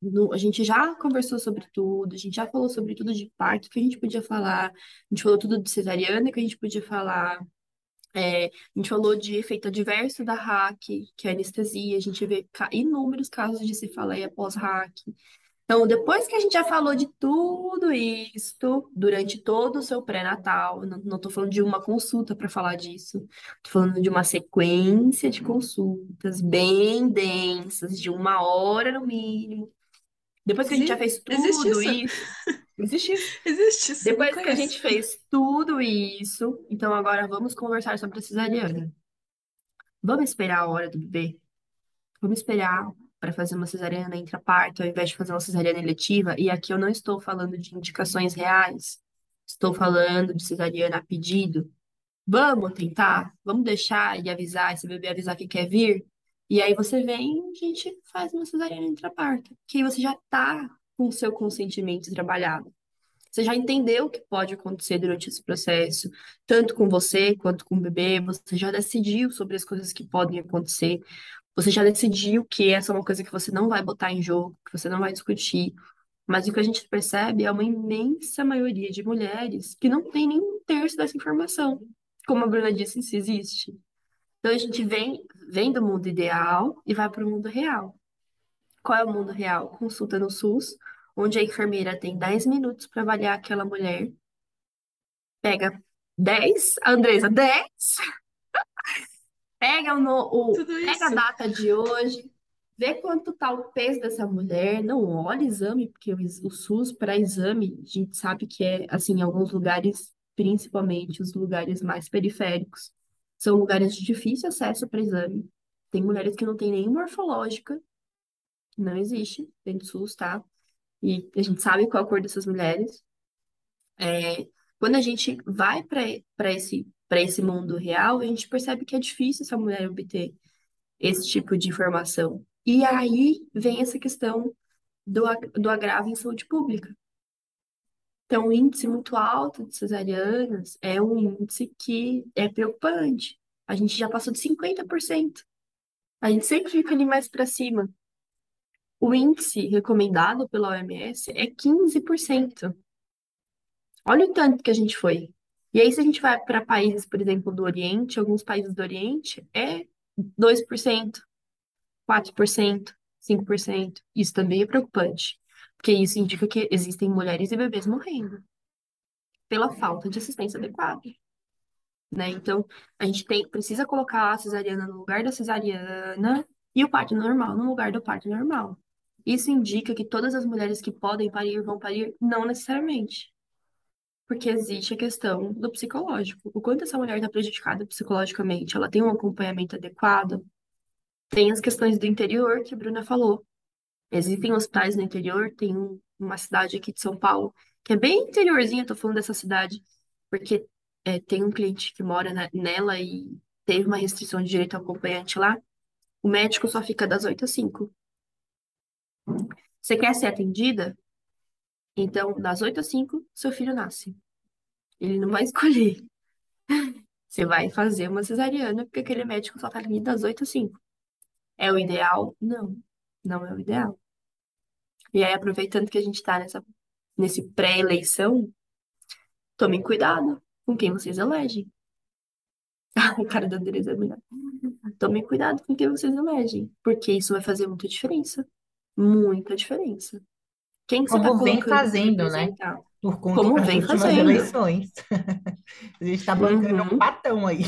no- a gente já conversou sobre tudo, a gente já falou sobre tudo de parto que a gente podia falar, a gente falou tudo de cesariana que a gente podia falar, é, a gente falou de efeito adverso da RAC, que é anestesia, a gente vê inúmeros casos de cefaleia pós-RAC. Então, depois que a gente já falou de tudo isso, durante todo o seu pré-natal, não, tô falando de uma consulta para falar disso, tô falando de uma sequência de consultas bem densas, de uma hora no mínimo. Depois que a gente já Existe, fez existe tudo isso? isso, existe isso. Existe isso, Depois que a gente fez tudo isso, então agora vamos conversar sobre a cesariana. Vamos esperar a hora do bebê? Vamos esperar para fazer uma cesariana intraparto, ao invés de fazer uma cesariana eletiva. E aqui eu não estou falando de indicações reais, estou falando de cesariana a pedido. Vamos tentar? Vamos deixar e avisar, esse bebê avisar que quer vir? E aí você vem a gente faz uma cesariana intraparto, que aí você já está com o seu consentimento trabalhado. Você já entendeu o que pode acontecer durante esse processo, tanto com você quanto com o bebê, você já decidiu sobre as coisas que podem acontecer, você já decidiu que essa é uma coisa que você não vai botar em jogo, que você não vai discutir. Mas o que a gente percebe é uma imensa maioria de mulheres que não tem nem um terço dessa informação. Como a Bruna disse, se existe. Então a gente vem, vem do mundo ideal e vai para o mundo real. Qual é o mundo real? Consulta no SUS, onde a enfermeira tem 10 minutos para avaliar aquela mulher, pega 10, Andresa, 10, pega, no- o- pega a data de hoje, vê quanto está o peso dessa mulher, não olha exame, porque o, o SUS para exame, a gente sabe que é, assim, em alguns lugares, principalmente os lugares mais periféricos, são lugares de difícil acesso para exame. Tem mulheres que não têm nem morfológica, não existe dentro do SUS, tá? E a gente sabe qual a cor dessas mulheres. É, quando a gente vai para esse, esse mundo real, a gente percebe que é difícil essa mulher obter esse tipo de informação. E aí vem essa questão do, do agravo em saúde pública. Então, o índice muito alto de cesarianas é um índice que é preocupante. A gente já passou de 50%. A gente sempre fica ali mais para cima. O índice recomendado pela OMS é 15%. Olha o tanto que a gente foi. E aí, se a gente vai para países, por exemplo, do Oriente, alguns países do Oriente, é 2%, 4%, 5%. Isso também é preocupante, porque isso indica que existem mulheres e bebês morrendo pela falta de assistência adequada, né? Então, a gente tem, precisa colocar a cesariana no lugar da cesariana e o parto normal no lugar do parto normal. Isso indica que todas as mulheres que podem parir vão parir? Não necessariamente. Porque existe a questão do psicológico. O quanto essa mulher está prejudicada psicologicamente? Ela tem um acompanhamento adequado? Tem as questões do interior que a Bruna falou. Existem hospitais no interior, tem um- uma cidade aqui de São Paulo, que é bem interiorzinha, tô falando dessa cidade, porque é, tem um cliente que mora na- nela e teve uma restrição de direito ao acompanhante lá. O médico só fica das 8 às 5. Você quer ser atendida? Então, das 8 às 5, seu filho nasce. Ele não vai escolher. Você vai fazer uma cesariana, porque aquele médico só tá ali das 8 às 5. É o ideal? Não, não é o ideal. E aí, aproveitando que a gente tá nessa, nesse pré-eleição, tomem cuidado com quem vocês elegem. A cara da Andresa é melhor. Tomem cuidado com quem vocês elegem, porque isso vai fazer muita diferença. Muita diferença. Quem que você tá Como vem colocando para fazendo, né? representar? Por conta Como das vem últimas fazendo. eleições. A gente está bancando um Uhum. patão aí.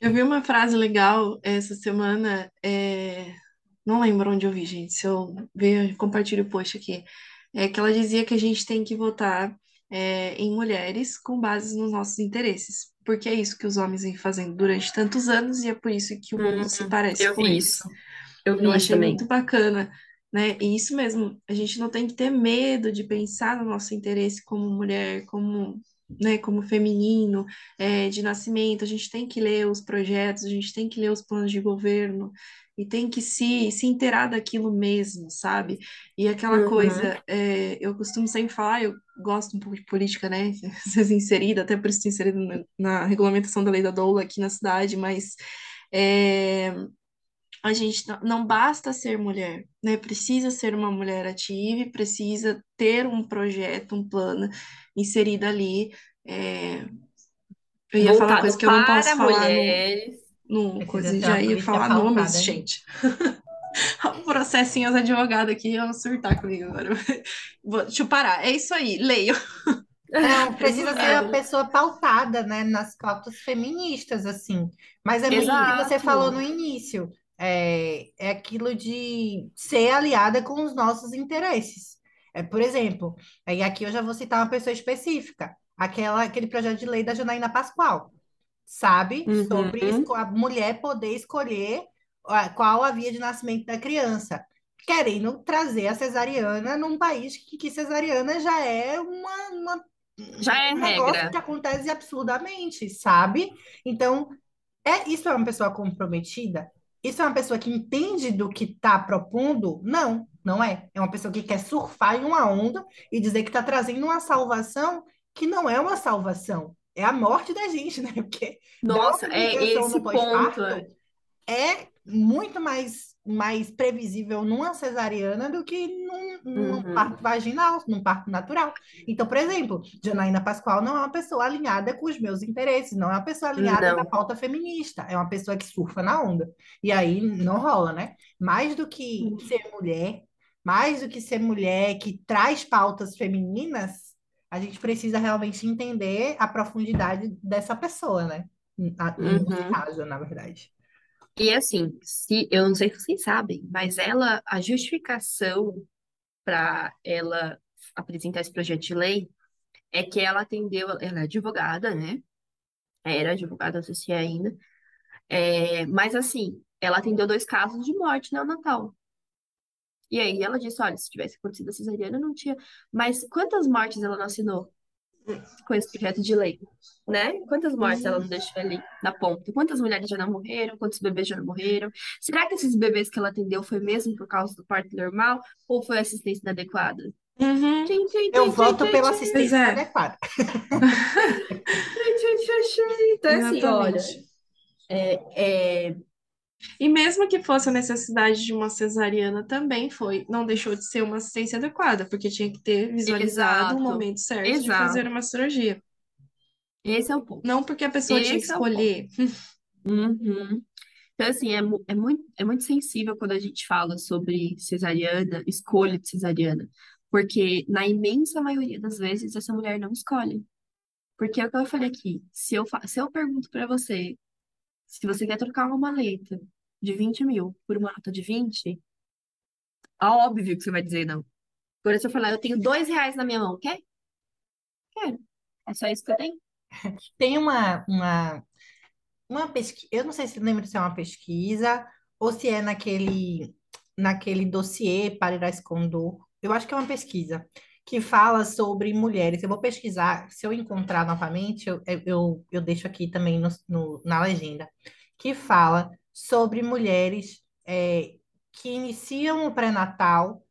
Eu vi uma frase legal essa semana, é, não lembro onde eu vi, gente. Se eu ver, eu compartilho o post aqui. É que ela dizia que a gente tem que votar é, em mulheres com base nos nossos interesses. Porque é isso que os homens vêm fazendo durante tantos anos e é por isso que o mundo se parece Eu com vi isso. Eu Eu vi isso achei também. muito bacana, né? E isso mesmo, a gente não tem que ter medo de pensar no nosso interesse como mulher, como, né, como feminino, é, de nascimento. A gente tem que ler os projetos, a gente tem que ler os planos de governo e tem que se, se inteirar daquilo mesmo, sabe? E aquela Uhum. coisa, é, eu costumo sempre falar, eu gosto um pouco de política, né? Ser inserida, até por isso inserida na, na regulamentação da lei da doula aqui na cidade, mas é, a gente não, basta ser mulher, né? Precisa ser uma mulher ativa, e precisa ter um projeto, um plano inserido ali. É, eu ia falar coisa que eu não posso falar no, no coisa, já uma ia falar nomes, né? gente. O processinho, os advogados aqui iam surtar comigo agora. Vou, deixa eu parar. É isso aí, leio. Não, precisa ser a Obrigada. pessoa pautada, né, nas pautas feministas, assim. Mas é muito o que você falou no Exato. início. É, é aquilo de ser aliada com os nossos interesses. É, por exemplo, e aqui eu já vou citar uma pessoa específica, aquela, aquele projeto de lei da Janaína Pascoal, sabe? Sobre Uhum. esco- a mulher poder escolher qual a via de nascimento da criança. Querendo trazer a cesariana num país que, que cesariana já é uma, uma Já é um negócio regra. que acontece absurdamente, sabe? Então, é isso é uma pessoa comprometida? Isso é uma pessoa que entende do que está propondo? Não, não é. É uma pessoa que quer surfar em uma onda e dizer que está trazendo uma salvação que não é uma salvação. É a morte da gente, né? Porque Nossa, é esse ponto. pós-parto é muito mais, mais previsível numa cesariana do que num, num Uhum. parto vaginal, num parto natural. Então, por exemplo, Janaína Pascoal não é uma pessoa alinhada com os meus interesses, não é uma pessoa alinhada na Não. pauta feminista, é uma pessoa que surfa na onda. E aí não rola, né? Mais do que ser mulher, mais do que ser mulher que traz pautas femininas, a gente precisa realmente entender a profundidade dessa pessoa, né? Na- No Uhum. caso, na verdade. E assim, se eu não sei se vocês sabem, mas ela, a justificação para ela apresentar esse projeto de lei é que ela atendeu, ela é advogada, né? Era advogada, não sei se é ainda. É, mas assim, ela atendeu dois casos de morte neonatal. E aí ela disse, olha, se tivesse acontecido a cesariana, não tinha. Mas quantas mortes ela não assinou com esse projeto de lei, né? Quantas mortes ela não deixou ali na ponta? Quantas mulheres já não morreram? Quantos bebês já não morreram? Será que esses bebês que ela atendeu foi mesmo por causa do parto normal ou foi assistência inadequada? Uhum. Tchim, tchim, Eu tchim, voto tchim, pela assistência é, adequada. tchim, tchim, tchim, tchim. Então, assim, olha, é, é, E mesmo que fosse a necessidade de uma cesariana, também foi, não deixou de ser uma assistência adequada, porque tinha que ter visualizado o exato, momento certo de fazer exato. uma cirurgia. Esse é o ponto. Não porque a pessoa tinha que Esse é o escolher. Uhum. Então, assim, é, é muito, é muito sensível quando a gente fala sobre cesariana, escolha de cesariana, porque na imensa maioria das vezes essa mulher não escolhe. Porque é o que eu falei aqui, se eu, se eu pergunto pra você se você quer trocar uma maleta de 20 mil por uma nota de 20, é óbvio que você vai dizer não. Agora, se eu falar, eu tenho dois reais na minha mão, quer? Quero. É só isso que eu tenho? Tem uma, uma, uma pesquisa, eu não sei se lembro se é uma pesquisa ou se é naquele, naquele dossiê para Irás Condor. Eu acho que é uma pesquisa que fala sobre mulheres. Eu vou pesquisar, se eu encontrar novamente, eu, eu, eu deixo aqui também no, no- na legenda, que fala sobre mulheres é, que iniciam o pré-natal,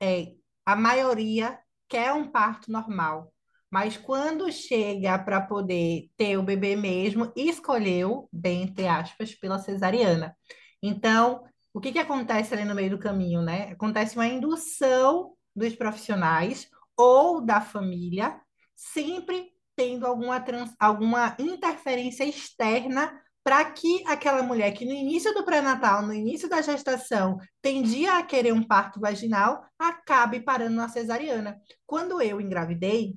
é, a maioria quer um parto normal. Mas quando chega para poder ter o bebê mesmo, escolheu, bem entre aspas, pela cesariana. Então, o que que acontece ali no meio do caminho, né? Acontece uma indução dos profissionais ou da família, sempre tendo alguma, trans, alguma interferência externa para que aquela mulher que no início do pré-natal, no início da gestação, tendia a querer um parto vaginal, acabe parando na cesariana. Quando eu engravidei,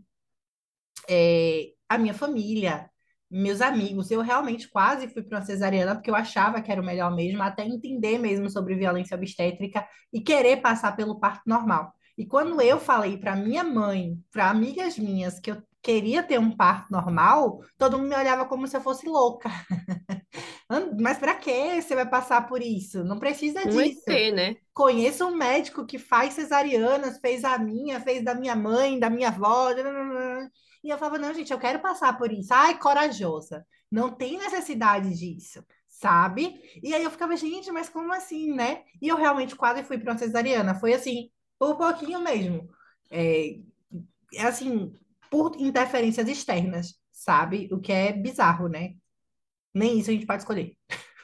é, a minha família, meus amigos, eu realmente quase fui para uma cesariana porque eu achava que era o melhor mesmo, até entender mesmo sobre violência obstétrica e querer passar pelo parto normal. E quando eu falei para minha mãe, para amigas minhas que eu queria ter um parto normal, todo mundo me olhava como se eu fosse louca. Mas para que você vai passar por isso? Não precisa disso. ET, né? Conheço um médico que faz cesarianas, fez a minha, fez da minha mãe, da minha avó. E eu falava, não, gente, eu quero passar por isso. Ai, corajosa. Não tem necessidade disso, sabe? E aí eu ficava, gente, mas como assim, né? E eu realmente quase fui para uma cesariana. Foi assim, por pouquinho mesmo. É, é assim, por interferências externas, sabe? O que é bizarro, né? Nem isso a gente pode escolher.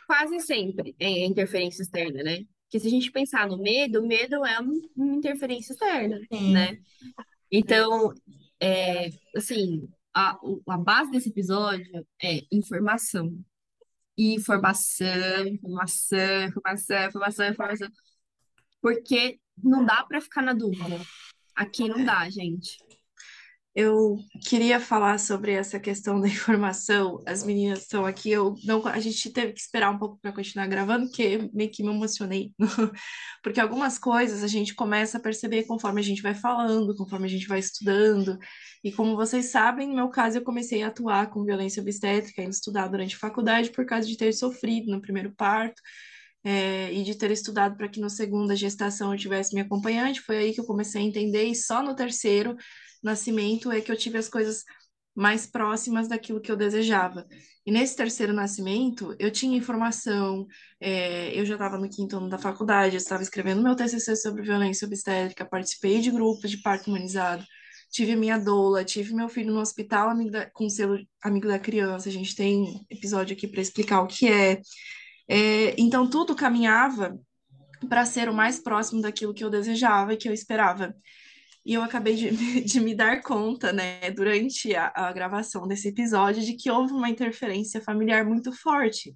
Quase sempre é interferência externa, né? Porque se a gente pensar no medo, o medo é um- uma interferência externa, Sim. né? Então, é, assim, a, a base desse episódio é informação. Informação, informação, informação, informação, informação. Porque não dá para ficar na dúvida. Aqui não dá, gente. Eu queria falar sobre essa questão da informação. As meninas estão aqui, eu não, a gente teve que esperar um pouco para continuar gravando, porque meio que me emocionei. Porque algumas coisas a gente começa a perceber conforme a gente vai falando, conforme a gente vai estudando. E como vocês sabem, no meu caso, eu comecei a atuar com violência obstétrica e estudar durante a faculdade por causa de ter sofrido no primeiro parto. É, e de ter estudado para que no segundo a gestação eu tivesse minha acompanhante, foi aí que eu comecei a entender, e só no terceiro nascimento é que eu tive as coisas mais próximas daquilo que eu desejava. E nesse terceiro nascimento, eu tinha informação, é, eu já estava no quinto ano da faculdade, eu estava escrevendo meu TCC sobre violência obstétrica, participei de grupos de parto humanizado, tive minha doula, tive meu filho no hospital amigo da- com selo amigo da criança, a gente tem episódio aqui para explicar o que é. É, então, tudo caminhava para ser o mais próximo daquilo que eu desejava e que eu esperava. E eu acabei de, de me dar conta, né, durante a, a gravação desse episódio, de que houve uma interferência familiar muito forte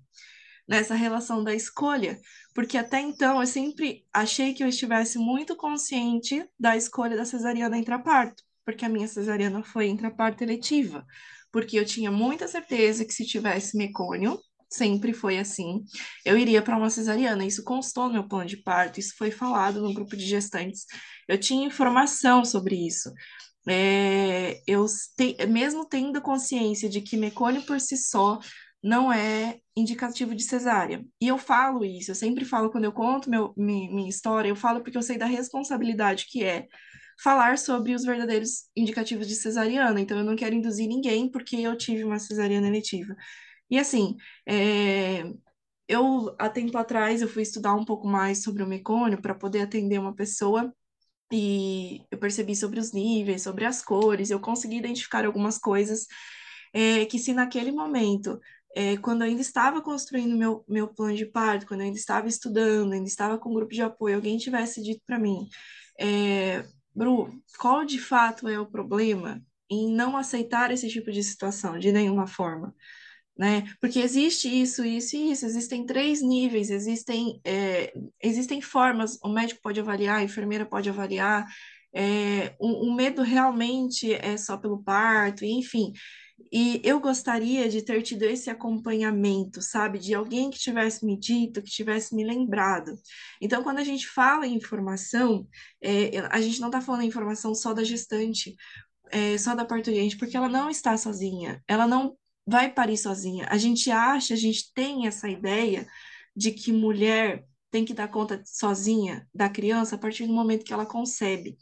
nessa relação da escolha, porque até então eu sempre achei que eu estivesse muito consciente da escolha da cesariana intraparto, porque a minha cesariana foi intraparto eletiva, porque eu tinha muita certeza que se tivesse mecônio, sempre foi assim, eu iria para uma cesariana. Isso constou no meu plano de parto, isso foi falado no grupo de gestantes. Eu tinha informação sobre isso. É, eu te, mesmo tendo consciência de que mecônio por si só não é indicativo de cesárea. E eu falo isso, eu sempre falo quando eu conto meu, mi- minha história, eu falo porque eu sei da responsabilidade que é falar sobre os verdadeiros indicativos de cesariana. Então, eu não quero induzir ninguém porque eu tive uma cesariana eletiva. E assim, é, eu, há tempo atrás, eu fui estudar um pouco mais sobre o mecônio para poder atender uma pessoa e eu percebi sobre os níveis, sobre as cores, eu consegui identificar algumas coisas é, que se naquele momento, é, quando eu ainda estava construindo meu, meu plano de parto, quando eu ainda estava estudando, ainda estava com um grupo de apoio, alguém tivesse dito para mim, é, Bru, qual de fato é o problema em não aceitar esse tipo de situação de nenhuma forma? Né? Porque existe isso, isso e isso, existem três níveis, existem, é, existem formas, o médico pode avaliar, a enfermeira pode avaliar, é, o, o medo realmente é só pelo parto, enfim. E eu gostaria de ter tido esse acompanhamento, sabe? De alguém que tivesse me dito, que tivesse me lembrado. Então, quando a gente fala em informação, é, a gente não está falando em informação só da gestante, é, só da parturiente, porque ela não está sozinha, ela não vai parir sozinha. A gente acha, a gente tem essa ideia de que mulher tem que dar conta sozinha da criança a partir do momento que ela concebe.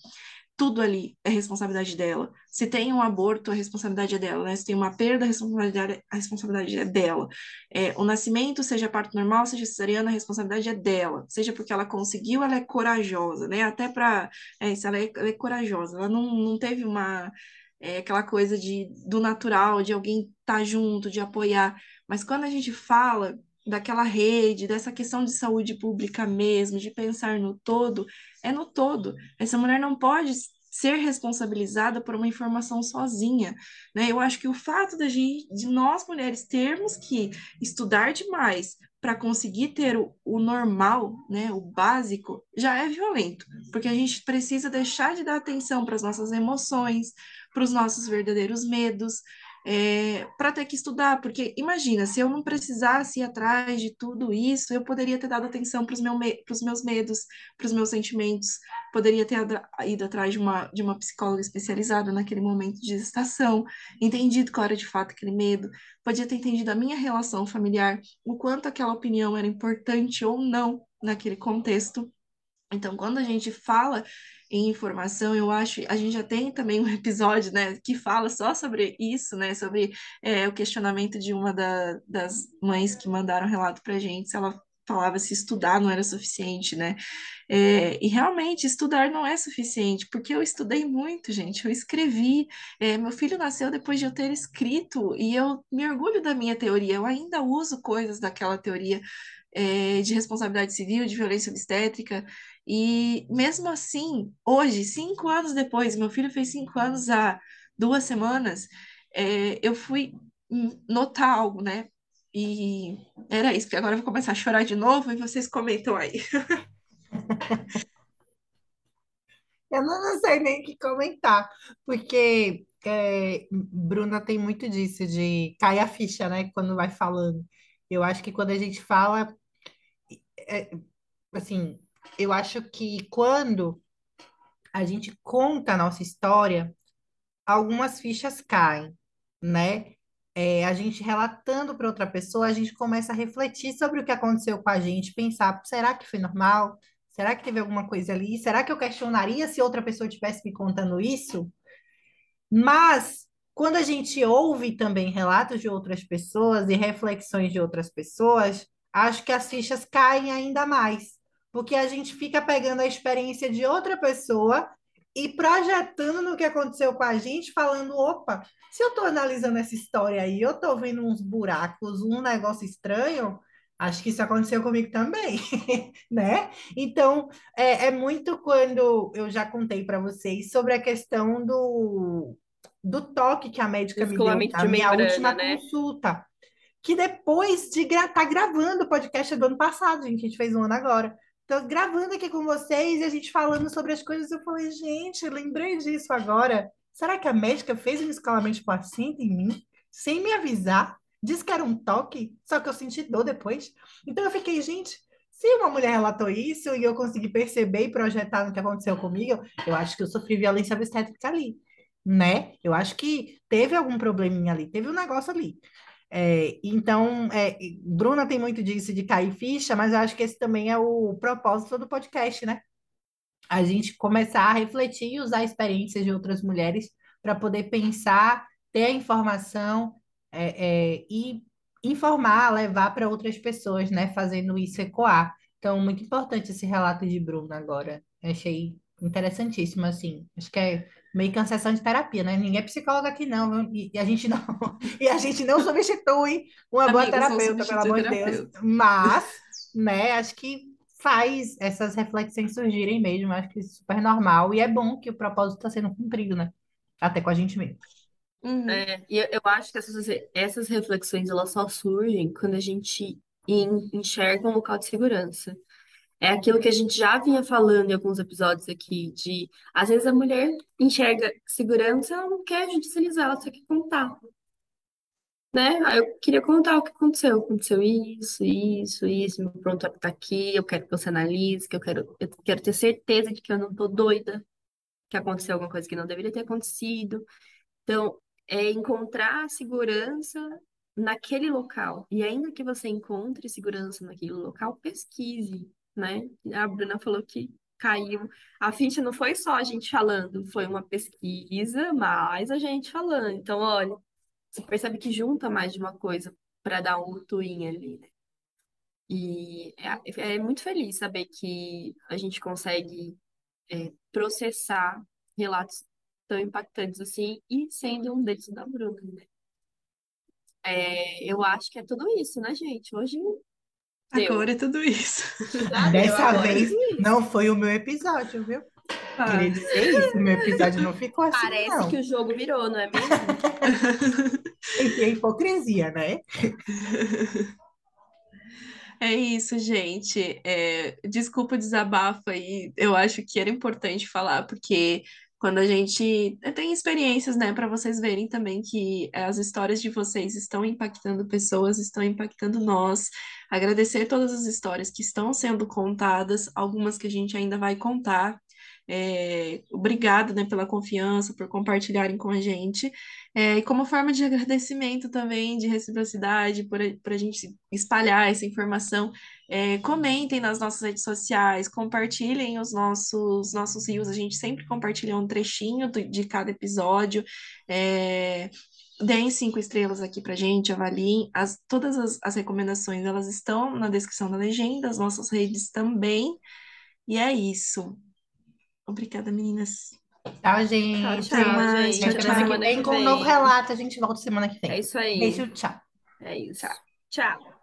Tudo ali é responsabilidade dela. Se tem um aborto, a responsabilidade é dela, né? Se tem uma perda, a responsabilidade, a responsabilidade é dela. É, o nascimento, seja parto normal, seja cesariana, a responsabilidade é dela. Seja porque ela conseguiu, ela é corajosa, né? Até para. É, ela é, ela é corajosa. Ela não, não teve uma é aquela coisa de, do natural, de alguém estar junto, de apoiar. Mas quando a gente fala daquela rede, dessa questão de saúde pública mesmo, de pensar no todo, é no todo. Essa mulher não pode ser responsabilizada por uma informação sozinha, né? Eu acho que o fato da gente, de nós mulheres termos que estudar demais para conseguir ter o, o normal, né, o básico, já é violento, porque a gente precisa deixar de dar atenção para as nossas emoções, para os nossos verdadeiros medos, é, para ter que estudar, porque imagina, se eu não precisasse ir atrás de tudo isso, eu poderia ter dado atenção para os meu me meus medos, para os meus sentimentos, poderia ter ido atrás de uma, de uma psicóloga especializada naquele momento de gestação, entendido qual era de fato aquele medo, podia ter entendido a minha relação familiar, o quanto aquela opinião era importante ou não naquele contexto. Então, quando a gente fala em informação, eu acho, a gente já tem também um episódio, né, que fala só sobre isso, né, sobre é, o questionamento de uma da, das mães que mandaram relato para gente, se ela falava se estudar não era suficiente, né? É, e realmente estudar não é suficiente, porque eu estudei muito, gente. Eu escrevi. É, meu filho nasceu depois de eu ter escrito, e eu me orgulho da minha teoria. Eu ainda uso coisas daquela teoria é, de responsabilidade civil, de violência obstétrica. E mesmo assim, hoje, cinco anos depois, meu filho fez cinco anos há duas semanas, é, eu fui notar algo, né? E era isso, porque agora eu vou começar a chorar de novo e vocês comentam aí. Eu não sei nem o que comentar, porque é, Bruna tem muito disso, de cair a ficha, né, quando vai falando. Eu acho que quando a gente fala, é, assim, eu acho que quando a gente conta a nossa história, algumas fichas caem, né? É, a gente relatando para outra pessoa, a gente começa a refletir sobre o que aconteceu com a gente, pensar, será que foi normal? Será que teve alguma coisa ali? Será que eu questionaria se outra pessoa tivesse me contando isso? Mas quando a gente ouve também relatos de outras pessoas e reflexões de outras pessoas, acho que as fichas caem ainda mais porque a gente fica pegando a experiência de outra pessoa e projetando no que aconteceu com a gente, falando, opa, se eu estou analisando essa história aí, eu estou vendo uns buracos, um negócio estranho, acho que isso aconteceu comigo também, né? Então, é, é muito quando eu já contei para vocês sobre a questão do, do toque que a médica me deu na de minha membrana, última né? consulta. Que depois de estar tá gravando o podcast do ano passado, gente, a gente fez um ano agora. Tô gravando aqui com vocês e a gente falando sobre as coisas. Eu falei, gente, lembrei disso agora. Será que a médica fez um escalamento de paciente em mim, sem me avisar? Disse que era um toque, só que eu senti dor depois. Então eu fiquei, gente, se uma mulher relatou isso e eu consegui perceber e projetar no que aconteceu comigo, eu acho que eu sofri violência obstétrica ali, né? Eu acho que teve algum probleminha ali, teve um negócio ali. É, então, é, Bruna tem muito disso de cair ficha, mas eu acho que esse também é o propósito do podcast, né? A gente começar a refletir e usar experiências de outras mulheres para poder pensar, ter a informação é, é e informar, levar para outras pessoas, né? Fazendo isso ecoar. Então, muito importante esse relato de Bruna agora. Achei interessantíssimo, assim. Acho que é meio que uma sessão de terapia, né? Ninguém é psicólogo aqui, não. E, e a gente não, e a gente não substitui uma boa terapeuta, pelo amor de Deus. Mas, né, acho que faz essas reflexões surgirem mesmo. Acho que é super normal. E é bom que o propósito está sendo cumprido, né? Até com a gente mesmo. Uhum. É, e eu, eu acho que essas, essas reflexões elas só surgem quando a gente enxerga um local de segurança. É aquilo que a gente já vinha falando em alguns episódios aqui, de às vezes a mulher enxerga segurança, ela não quer judicializar, ela só quer contar. Né? Aí eu queria contar o que aconteceu. Aconteceu isso, isso, isso, meu prontuário tá aqui, eu quero que você analise, que eu quero, eu quero ter certeza de que eu não tô doida, que aconteceu alguma coisa que não deveria ter acontecido. Então, é encontrar segurança naquele local. E ainda que você encontre segurança naquele local, pesquise né? A Bruna falou que caiu. A ficha não foi só a gente falando, foi uma pesquisa, mais a gente falando. Então, olha, você percebe que junta mais de uma coisa para dar um twin ali, né? E é, é, muito feliz saber que a gente consegue é, processar relatos tão impactantes assim, e sendo um deles da Bruna, né? É, eu acho que é tudo isso, né, gente? Hoje Deu. Agora é tudo isso. Já Dessa deu, vez é não foi o meu episódio, viu? Ah. Queria dizer isso, meu episódio não ficou assim, Parece não. que o jogo virou, não é mesmo? Tem hipocrisia, né? É isso, gente. É, desculpa o desabafo aí. Eu acho que era importante falar, porque quando a gente tem experiências, né, para vocês verem também que as histórias de vocês estão impactando pessoas, estão impactando nós. Agradecer todas as histórias que estão sendo contadas, algumas que a gente ainda vai contar. É, obrigado, né, pela confiança, por compartilharem com a gente. É, e como forma de agradecimento também, de reciprocidade, por, por a gente espalhar essa informação, é, comentem nas nossas redes sociais, compartilhem os nossos, nossos rios, a gente sempre compartilha um trechinho do, de cada episódio. É, deem cinco estrelas aqui pra gente, avaliem. As, todas as, as recomendações, elas estão na descrição da legenda, as nossas redes também. E é isso. Obrigada, meninas. Tchau, gente. Tchau, tchau, mais. gente. Tchau, tchau. Semana que vem com um novo relato. A gente volta semana que É vem. isso aí. Beijo, tchau. É isso. Tchau.